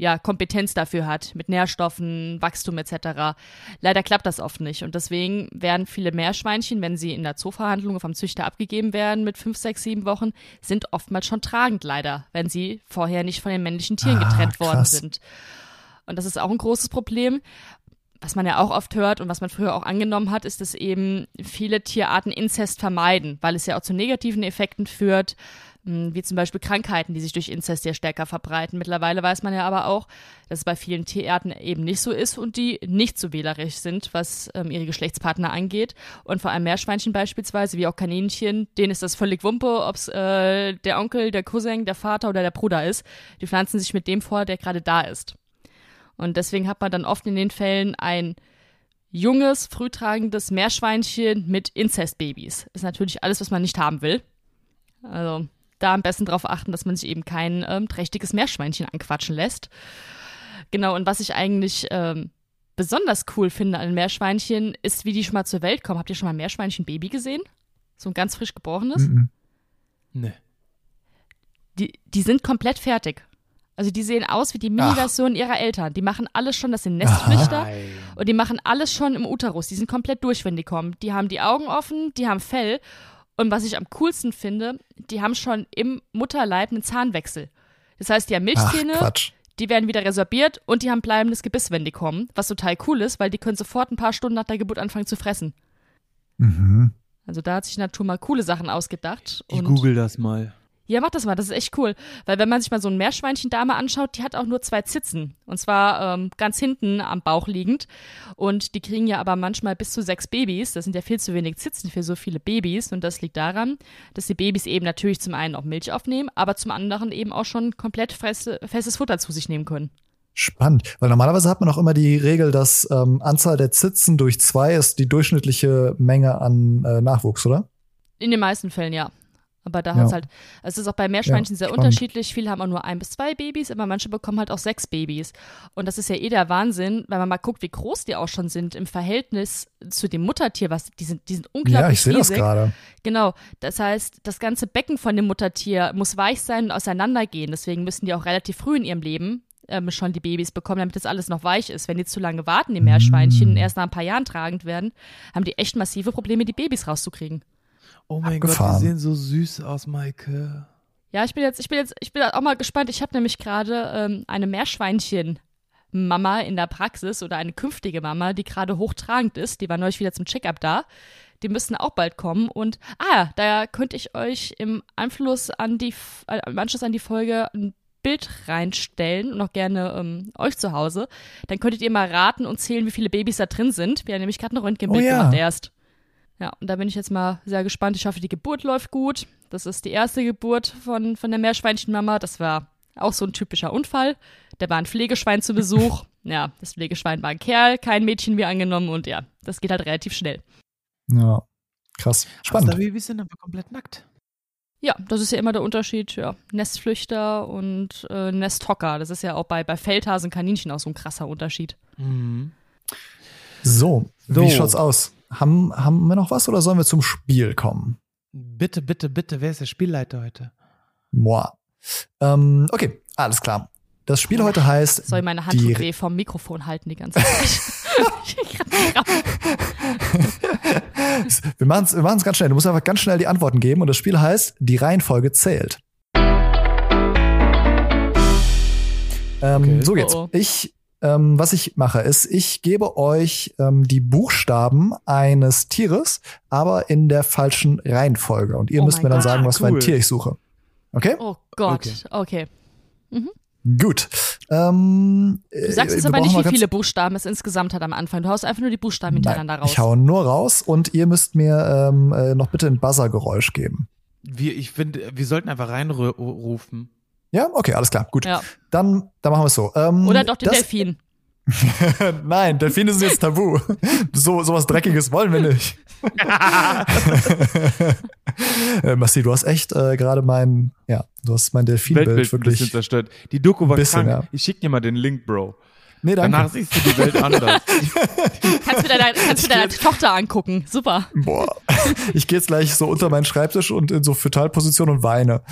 ja, Kompetenz dafür hat, mit Nährstoffen, Wachstum etc. Leider klappt das oft nicht. Und deswegen werden viele Meerschweinchen, wenn sie in der Zooverhandlung vom Züchter abgegeben werden mit fünf, sechs, sieben Wochen, sind oftmals schon tragend leider, wenn sie vorher nicht von den männlichen Tieren Ah, getrennt worden krass. sind. Und das ist auch ein großes Problem. Was man ja auch oft hört und was man früher auch angenommen hat, ist, dass eben viele Tierarten Inzest vermeiden, weil es ja auch zu negativen Effekten führt, wie zum Beispiel Krankheiten, die sich durch Inzest sehr stärker verbreiten. Mittlerweile weiß man ja aber auch, dass es bei vielen Tierarten eben nicht so ist und die nicht so wählerisch sind, was ähm, ihre Geschlechtspartner angeht. Und vor allem Meerschweinchen beispielsweise, wie auch Kaninchen, denen ist das völlig Wumpe, ob es äh, der Onkel, der Cousin, der Vater oder der Bruder ist. Die pflanzen sich mit dem vor, der gerade da ist. Und deswegen hat man dann oft in den Fällen ein junges, frühtragendes Meerschweinchen mit Inzestbabys. Ist natürlich alles, was man nicht haben will. Also da am besten darauf achten, dass man sich eben kein ähm, trächtiges Meerschweinchen anquatschen lässt. Genau, und was ich eigentlich ähm, besonders cool finde an den Meerschweinchen, ist, wie die schon mal zur Welt kommen. Habt ihr schon mal ein Meerschweinchen-Baby gesehen? So ein ganz frisch geborenes? Mhm. Ne. die, die sind komplett fertig. Also die sehen aus wie die Mini-Version ihrer Eltern. Die machen alles schon, das sind Nestflüchter. Und die machen alles schon im Uterus. Die sind komplett durch, wenn die kommen. Die haben die Augen offen, die haben Fell. Und was ich am coolsten finde, die haben schon im Mutterleib einen Zahnwechsel. Das heißt, die haben Ach, Milchzähne, Quatsch. die werden wieder resorbiert und die haben bleibendes Gebiss, wenn die kommen. Was total cool ist, weil die können sofort ein paar Stunden nach der Geburt anfangen zu fressen. Mhm. Also da hat sich Natur mal coole Sachen ausgedacht. Ich und google das mal. Ja, mach das mal, das ist echt cool. Weil wenn man sich mal so ein Meerschweinchen-Dame anschaut, die hat auch nur zwei Zitzen. Und zwar ähm, ganz hinten am Bauch liegend. Und die kriegen ja aber manchmal bis zu sechs Babys. Das sind ja viel zu wenig Zitzen für so viele Babys. Und das liegt daran, dass die Babys eben natürlich zum einen auch Milch aufnehmen, aber zum anderen eben auch schon komplett feste, festes Futter zu sich nehmen können. Spannend, weil normalerweise hat man auch immer die Regel, dass ähm, Anzahl der Zitzen durch zwei ist die durchschnittliche Menge an äh, Nachwuchs, oder? In den meisten Fällen ja. Aber da Ja. hat's halt, es ist auch bei Meerschweinchen Ja, sehr spannend. unterschiedlich. Viele haben auch nur ein bis zwei Babys, aber manche bekommen halt auch sechs Babys. Und das ist ja eh der Wahnsinn, wenn man mal guckt, wie groß die auch schon sind im Verhältnis zu dem Muttertier, was die sind, die sind unglaublich Ja, ich sehe das gerade. Genau. Das heißt, das ganze Becken von dem Muttertier muss weich sein und auseinandergehen. Deswegen müssen die auch relativ früh in ihrem Leben ähm, schon die Babys bekommen, damit das alles noch weich ist. Wenn die zu lange warten, die Meerschweinchen, Mm. und erst nach ein paar Jahren tragend werden, haben die echt massive Probleme, die Babys rauszukriegen. Oh mein Abgefahren. Gott, die sehen so süß aus, Maike. Ja, ich bin jetzt, ich bin jetzt, ich bin auch mal gespannt. Ich habe nämlich gerade ähm, eine Meerschweinchen-Mama in der Praxis oder eine künftige Mama, die gerade hochtragend ist. Die war neulich wieder zum Checkup da. Die müssten auch bald kommen. Und ah, da könnte ich euch im Anschluss an die, äh, im Anschluss an die Folge ein Bild reinstellen und auch gerne ähm, euch zu Hause. Dann könntet ihr mal raten und zählen, wie viele Babys da drin sind. Wir haben nämlich gerade ein Röntgenbild Oh ja. gemacht erst. Ja, und da bin ich jetzt mal sehr gespannt. Ich hoffe, die Geburt läuft gut. Das ist die erste Geburt von, von der Meerschweinchenmama. Das war auch so ein typischer Unfall. Da war ein Pflegeschwein zu Besuch. [LAUGHS] Ja, das Pflegeschwein war ein Kerl, kein Mädchen wie angenommen und ja, das geht halt relativ schnell. Ja. Krass. Spannend. Spannend. Babys sind aber komplett nackt. Ja, das ist ja immer der Unterschied, ja. Nestflüchter und äh, Nesthocker. Das ist ja auch bei, bei Feldhasen, Kaninchen auch so ein krasser Unterschied. Mhm. So, So. wie schaut's aus? Haben, haben wir noch was oder sollen wir zum Spiel kommen? Bitte, bitte, bitte, wer ist der Spielleiter heute? Moi. Ähm, okay, alles klar. Das Spiel heute heißt. Soll meine Hand weh vom Mikrofon halten die ganze Zeit. [LAUGHS] Wir machen es wir machen's ganz schnell. Du musst einfach ganz schnell die Antworten geben und das Spiel heißt, die Reihenfolge zählt. Ähm, Okay. So geht's. Oh, oh. Ich, ähm, was ich mache, ist, ich gebe euch ähm, die Buchstaben eines Tieres, aber in der falschen Reihenfolge. Und ihr Oh müsst mir dann Gott. sagen, was für ein Cool. Tier ich suche. Okay? oh Gott, okay. Gut. Ähm, Du sagst jetzt aber nicht, wie viele Buchstaben es insgesamt hat am Anfang. Du haust einfach nur die Buchstaben hintereinander Nein, raus. ich hau nur raus und ihr müsst mir ähm, äh, noch bitte ein Buzzer-Geräusch geben. Wir, ich finde, wir sollten einfach reinrufen. Ja, okay, alles klar, gut. Ja. Dann, dann machen wir es so. Ähm, Oder doch den das, Delfin. [LAUGHS] Nein, Delfine sind jetzt tabu. [LAUGHS] So sowas Dreckiges wollen wir nicht. [LAUGHS] äh, Massi, du hast echt äh, gerade mein, ja, du hast mein Delfinbild Weltbild ein bisschen wirklich. zerstört. Die Doku war Bisschen, krank. ja. Ich schick dir mal den Link, Bro. Nee, danke. Danach siehst du die Welt anders. Kannst du deiner, kannst du deiner Tochter angucken. Super. Boah. Ich gehe jetzt gleich so unter meinen Schreibtisch und in so Fötalposition und weine.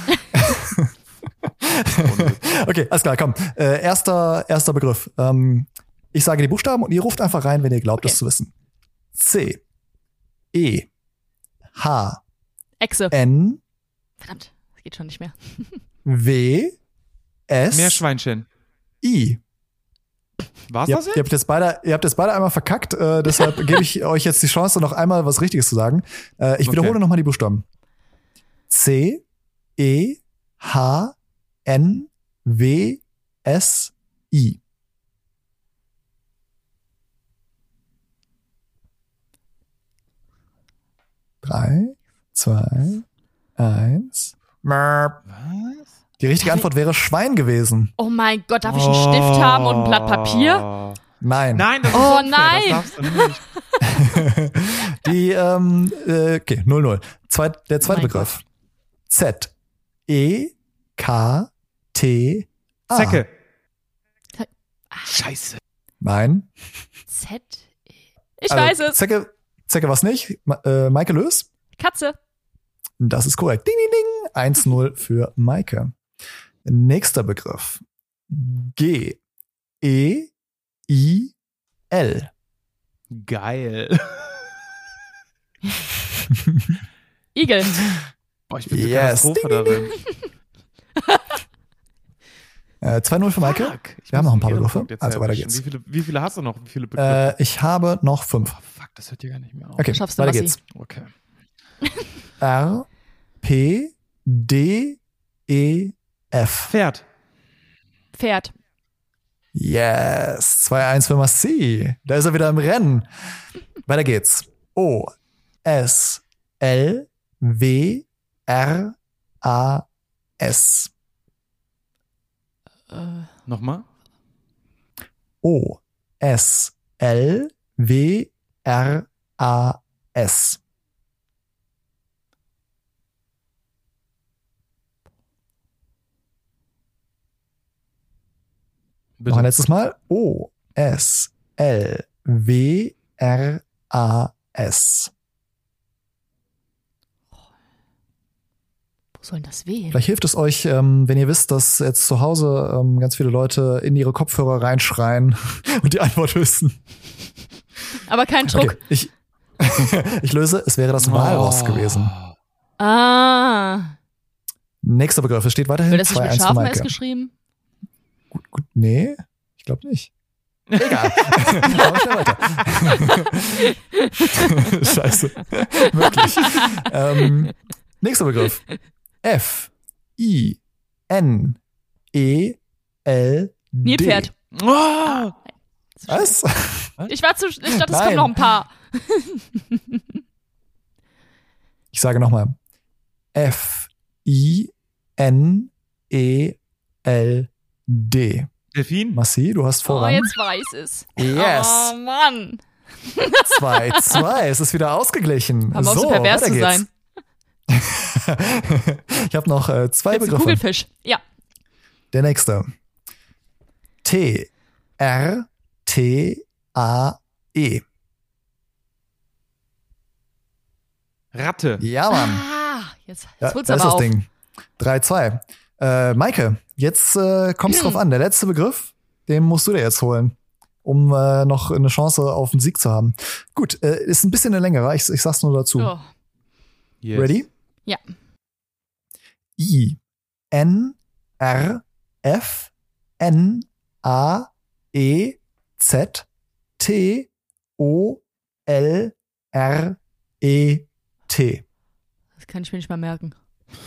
[LAUGHS] okay, alles klar, komm. Äh, erster, erster Begriff. Ähm, ich sage die Buchstaben und ihr ruft einfach rein, wenn ihr glaubt, Okay. das zu wissen. C, E, H, Echse. N, Verdammt, das geht schon nicht mehr. W, S, Meerschweinchen. I. War's Ihr das habt, ihr, jetzt? habt jetzt beide, ihr habt jetzt beide einmal verkackt, äh, [LAUGHS] deshalb gebe ich euch jetzt die Chance, noch einmal was Richtiges zu sagen. Äh, ich Okay. wiederhole nochmal die Buchstaben. C, E, H, N, W, S, I. Drei, zwei, eins. Merp. Was? Die richtige Antwort wäre Schwein gewesen. Oh mein Gott, darf ich einen Stift haben und ein Blatt Papier? Oh. Nein. Nein, das ist Oh, nein. Das darfst du nicht. [LAUGHS] Die, ähm, äh, okay, 0-0. Zweit, der zweite Oh Begriff. Z. E. K. T. A. Zecke. Ah. Scheiße. Nein. Z. E. Ich Also, weiß es. Zecke, Zecke was nicht. Ma äh, Maike Lös. Katze. Das ist korrekt. Ding, ding, ding. 1-0 [LAUGHS] für Maike. Nächster Begriff. G. E. I. L. Geil. Igel. Boah, ich bin so Yes. Katastrophe Ding, ding, darin. [LAUGHS] Äh, 2-0 für Maike. Fuck. Ich Wir haben noch ein paar Begriffe. Also weiter geht's. Wie viele, wie viele hast du noch? Wie viele Begriffe? Äh, ich habe noch fünf. oh, fuck, das hört hier gar nicht mehr auf. Okay, Schaffst du, weiter Massi. geht's. Okay. [LAUGHS] R. P. D. E. F. Pferd. Pferd. Yes. 2-1 für Massi. Da ist er wieder im Rennen. Weiter geht's. O. S. L. W. R. A. S. Äh, Nochmal? O. S. L. W. R. A. S. Bitte. Noch ein letztes Mal. O. S. L. W. R. A. S. Wo soll denn das wehen? Vielleicht hilft es euch, ähm, wenn ihr wisst, dass jetzt zu Hause ähm, ganz viele Leute in ihre Kopfhörer reinschreien [LAUGHS] und die Antwort wissen. Aber kein Druck. Okay, ich, [LAUGHS] ich löse, es wäre das Walross Oh. gewesen. Ah. Nächster Begriff, es steht weiterhin Wird das nicht 2-1 mit S geschrieben? Gut, gut, nee, ich glaube nicht. Egal. [LAUGHS] Scheiße. Wirklich. ähm, nächster Begriff. F I N E L D. Nilpferd. Oh, Was? Ich war zu, ich dachte, es kommen noch ein paar. [LAUGHS] Ich sage nochmal. F I N E L D. Delfin? Massi, du hast Oh, Vorrang. jetzt weiß es. yes. Oh Mann. 2-2. Es ist wieder ausgeglichen. Aber auch so, so pervers zu geht's. sein. Ich habe noch äh, zwei Jetzt Begriffe. Kugelfisch. Ja. Der nächste. T R T A E. Ratte. Ja, Mann. Ah, jetzt, Ja, jetzt holt's da ist aber das auf. Ding. 3-2. Äh, Maike, jetzt äh, kommt's drauf an. Der letzte Begriff, den musst du dir jetzt holen, um äh, noch eine Chance auf einen Sieg zu haben. Gut, äh, ist ein bisschen eine längere. Ich, ich sag's nur dazu. Oh. Yes. Ready? Ja. I N R F N A E Z T O L R E T. Das kann ich mir nicht mal merken.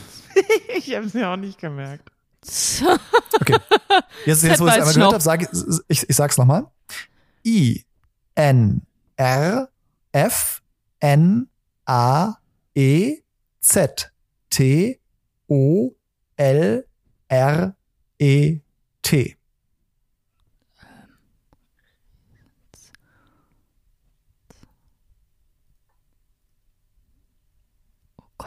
[LAUGHS] ich hab's mir auch nicht gemerkt. Okay. Jetzt, jetzt wo ich es einmal gehört habe, sag, ich, ich, ich sag's nochmal. I N R F N A E Z T O L R E T. Oh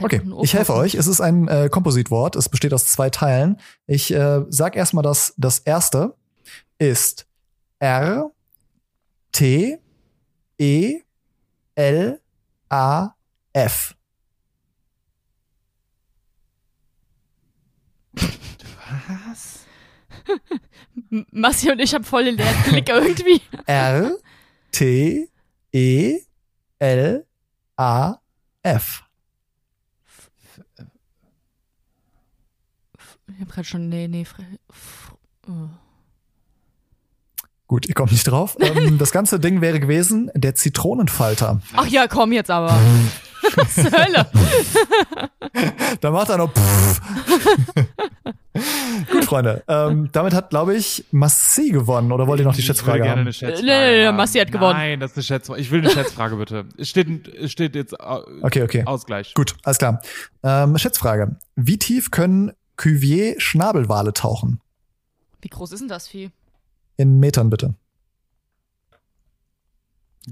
Okay, ich helfe euch. Es ist ein äh, Kompositwort. Es besteht aus zwei Teilen. Ich äh, sag erstmal, dass das erste ist R T E L A F. Was? [LAUGHS] Massi und ich haben voll den leeren Blick irgendwie. [LAUGHS] R T E L A F. Ich hab gerade schon, nee, nee. Oh. Gut, ihr kommt nicht drauf. [LAUGHS] Ähm, das ganze Ding wäre gewesen der Zitronenfalter. Ach ja, komm jetzt aber. Was Hölle? Da macht er noch. Gut, Freunde. Ähm, damit hat, glaube ich, Massi gewonnen. Oder wollt ihr noch die Ich Schätzfrage gerne haben? eine Schätzfrage Nee, nee, nee, haben. Massi hat gewonnen. Nein, das ist eine Schätzfrage. Ich will eine Schätzfrage bitte. Es steht, es steht jetzt au- Okay, okay. Ausgleich. Gut, alles klar. Ähm, Schätzfrage. Wie tief können Cuvier-Schnabelwale tauchen? Wie groß ist denn das Vieh? In Metern bitte.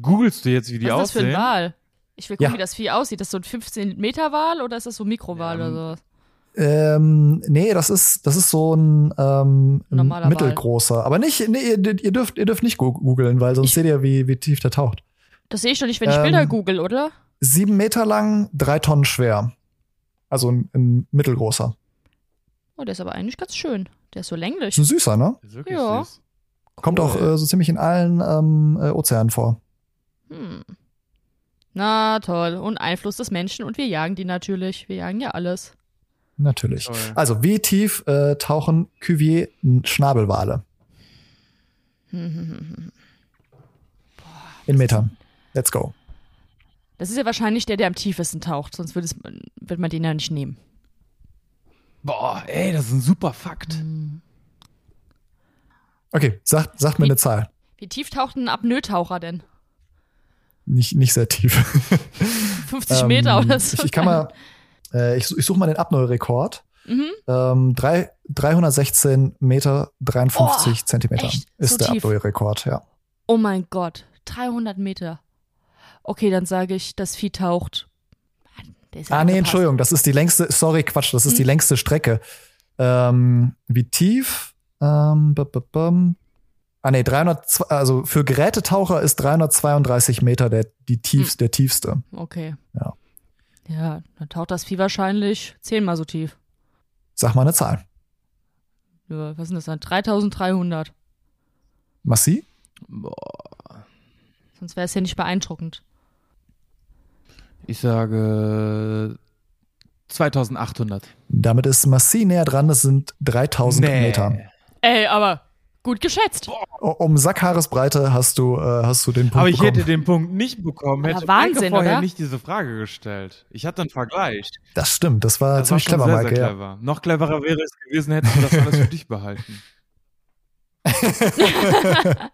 Googlest du jetzt, wie die Was ist das für aussehen? ein Wal? Ich will gucken, Ja. wie das Vieh aussieht. Das ist so ein 15-Meter-Wal oder ist das so ein Mikrowal Ja, oder sowas? Ähm, nee, das ist, das ist so ein, ähm, ein Normaler mittelgroßer. Aber nicht, nee, ihr, ihr dürft, ihr dürft nicht googeln, weil sonst Ich- seht ihr, wie, wie tief der taucht. Das sehe ich doch nicht, wenn ich Ähm, Bilder google, oder? Sieben Meter lang, drei Tonnen schwer. Also ein, ein mittelgroßer. Oh, der ist aber eigentlich ganz schön. Der ist so länglich. Ist ein süßer, ne? Das ist wirklich Ja. süß. Kommt auch Cool. äh, so ziemlich in allen ähm, äh, Ozeanen vor. Hm. Na toll. Und Einfluss des Menschen und wir jagen die natürlich. Wir jagen ja alles. Natürlich. Toll. Also, wie tief äh, tauchen Cuvier-Schnabelwale? Hm, hm. In Metern. Let's go. Das ist ja wahrscheinlich der, der am tiefesten taucht, sonst würde, es, würde man den ja nicht nehmen. Boah, ey, das ist ein super Fakt. Hm. Okay, sagt, sagt mir Wie- eine Zahl. Wie tief taucht ein Apnoe-Taucher denn? Nicht, nicht sehr tief. [LAUGHS] 50 Meter Ähm, oder so? Ich, ich kann mal, äh, ich, ich suche mal den Apnoe-Rekord. Mhm. Ähm, drei, 316 Meter 53 Oh, Zentimeter echt? ist So der tief? Apnoe-Rekord, ja. Oh mein Gott, 300 Meter. Okay, dann sage ich, das Vieh taucht. Mann, ja Ah, nee. Entschuldigung, das ist die längste, sorry, Quatsch, das ist die Hm. längste Strecke. Ähm, wie tief? Ähm, b -b -bum. Ah, nee, 300, also für Gerätetaucher ist 332 Meter der, die tiefst, Hm. der tiefste. Okay. Ja. Ja, dann taucht das Vieh wahrscheinlich zehnmal so tief. Sag mal eine Zahl. Ja, was sind das dann? 3300. Massi? Boah. Sonst wäre es ja nicht beeindruckend. Ich sage 2800. Damit ist Massi näher dran, das sind 3000 Meter. Ey, aber gut geschätzt. O- Um Sackhaaresbreite hast du, äh, hast du den Punkt Aber ich bekommen. hätte den Punkt nicht bekommen, hätte Wahnsinn, Maike vorher oder? nicht diese Frage gestellt. Ich hatte einen Vergleich. das stimmt, das war Das ziemlich war clever, sehr, Maike. sehr Ja. clever. Noch cleverer wäre es gewesen, hättest du das alles für dich behalten. [LAUGHS]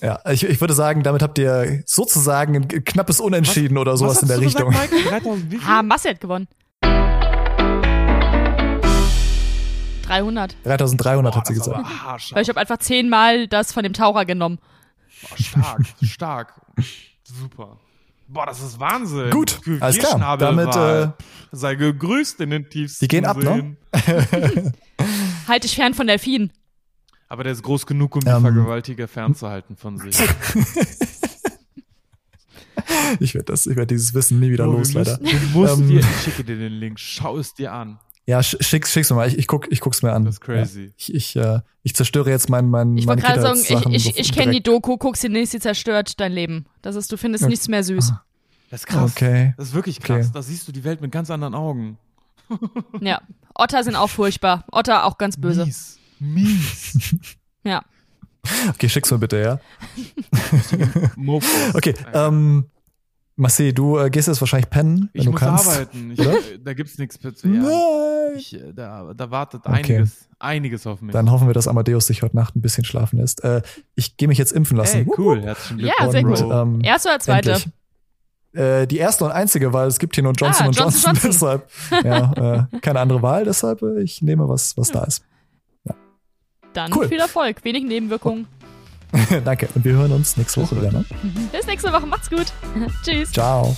Ja, ich, ich würde sagen, damit habt ihr sozusagen ein knappes Unentschieden oder sowas Was in der Richtung. Gesagt, Maike? 3000 wie viel? Ah, Massi hat gewonnen. 300. 3300 Boah, hat sie gesagt. Weil ich habe einfach zehnmal das von dem Taucher genommen. Boah, stark, [LAUGHS] stark. Super. Boah, das ist Wahnsinn. Gut, alles klar. Damit, äh, Sei gegrüßt in den tiefsten Die gehen ab, ne? Seen. [LAUGHS] Halt dich fern von Delfinen. Aber der ist groß genug, um die Ähm. Vergewaltiger fernzuhalten von sich. [LAUGHS] Ich werde das, ich werde dieses Wissen nie wieder wir los, leider. Du musst Ähm. dir, ich schicke dir den Link, schau es dir an. Ja, sch- schick's, schick's mir mal. Ich, ich guck, ich guck's mir an. Das ist crazy. Ja. Ich, ich, äh, ich zerstöre jetzt mein, mein, Ich meine gerade sagen, ich, ich, ich kenne die. Doku, guck sie nicht, sie zerstört dein Leben. Das ist, du findest Ja. nichts mehr süß. Das ist krass. Okay. Das ist wirklich krass. Okay. Da siehst du die Welt mit ganz anderen Augen. [LAUGHS] Ja. Otter sind auch furchtbar. Otter auch ganz böse. Mies. Mies. Ja. Okay, schick's mir bitte, ja. [LAUGHS] Okay, ähm, Marcel, du äh, gehst jetzt wahrscheinlich pennen, wenn ich du muss kannst. arbeiten. Ich, äh, da gibt's nichts für zu Nein. lernen. Ich, äh, da, da wartet Okay. einiges, einiges auf mich. Dann hoffen wir, dass Amadeus sich heute Nacht ein bisschen schlafen lässt. Äh, ich gehe mich jetzt impfen lassen. Ey, Wupp, cool. Herzlichen Ja, Glückwunsch. sehr Und, gut. Ähm, Erste oder zweite? endlich. Äh, die erste und einzige, weil es gibt hier nur Johnson Ah, und Johnson Johnson, [LAUGHS] Johnson. deshalb ja, äh, keine andere Wahl, deshalb äh, ich nehme was, was da ist. Dann Cool. viel Erfolg. Wenig Nebenwirkungen. [LAUGHS] Danke und wir hören uns nächste Woche wieder. Ne? Bis nächste Woche. Macht's gut. [LAUGHS] Tschüss. Ciao.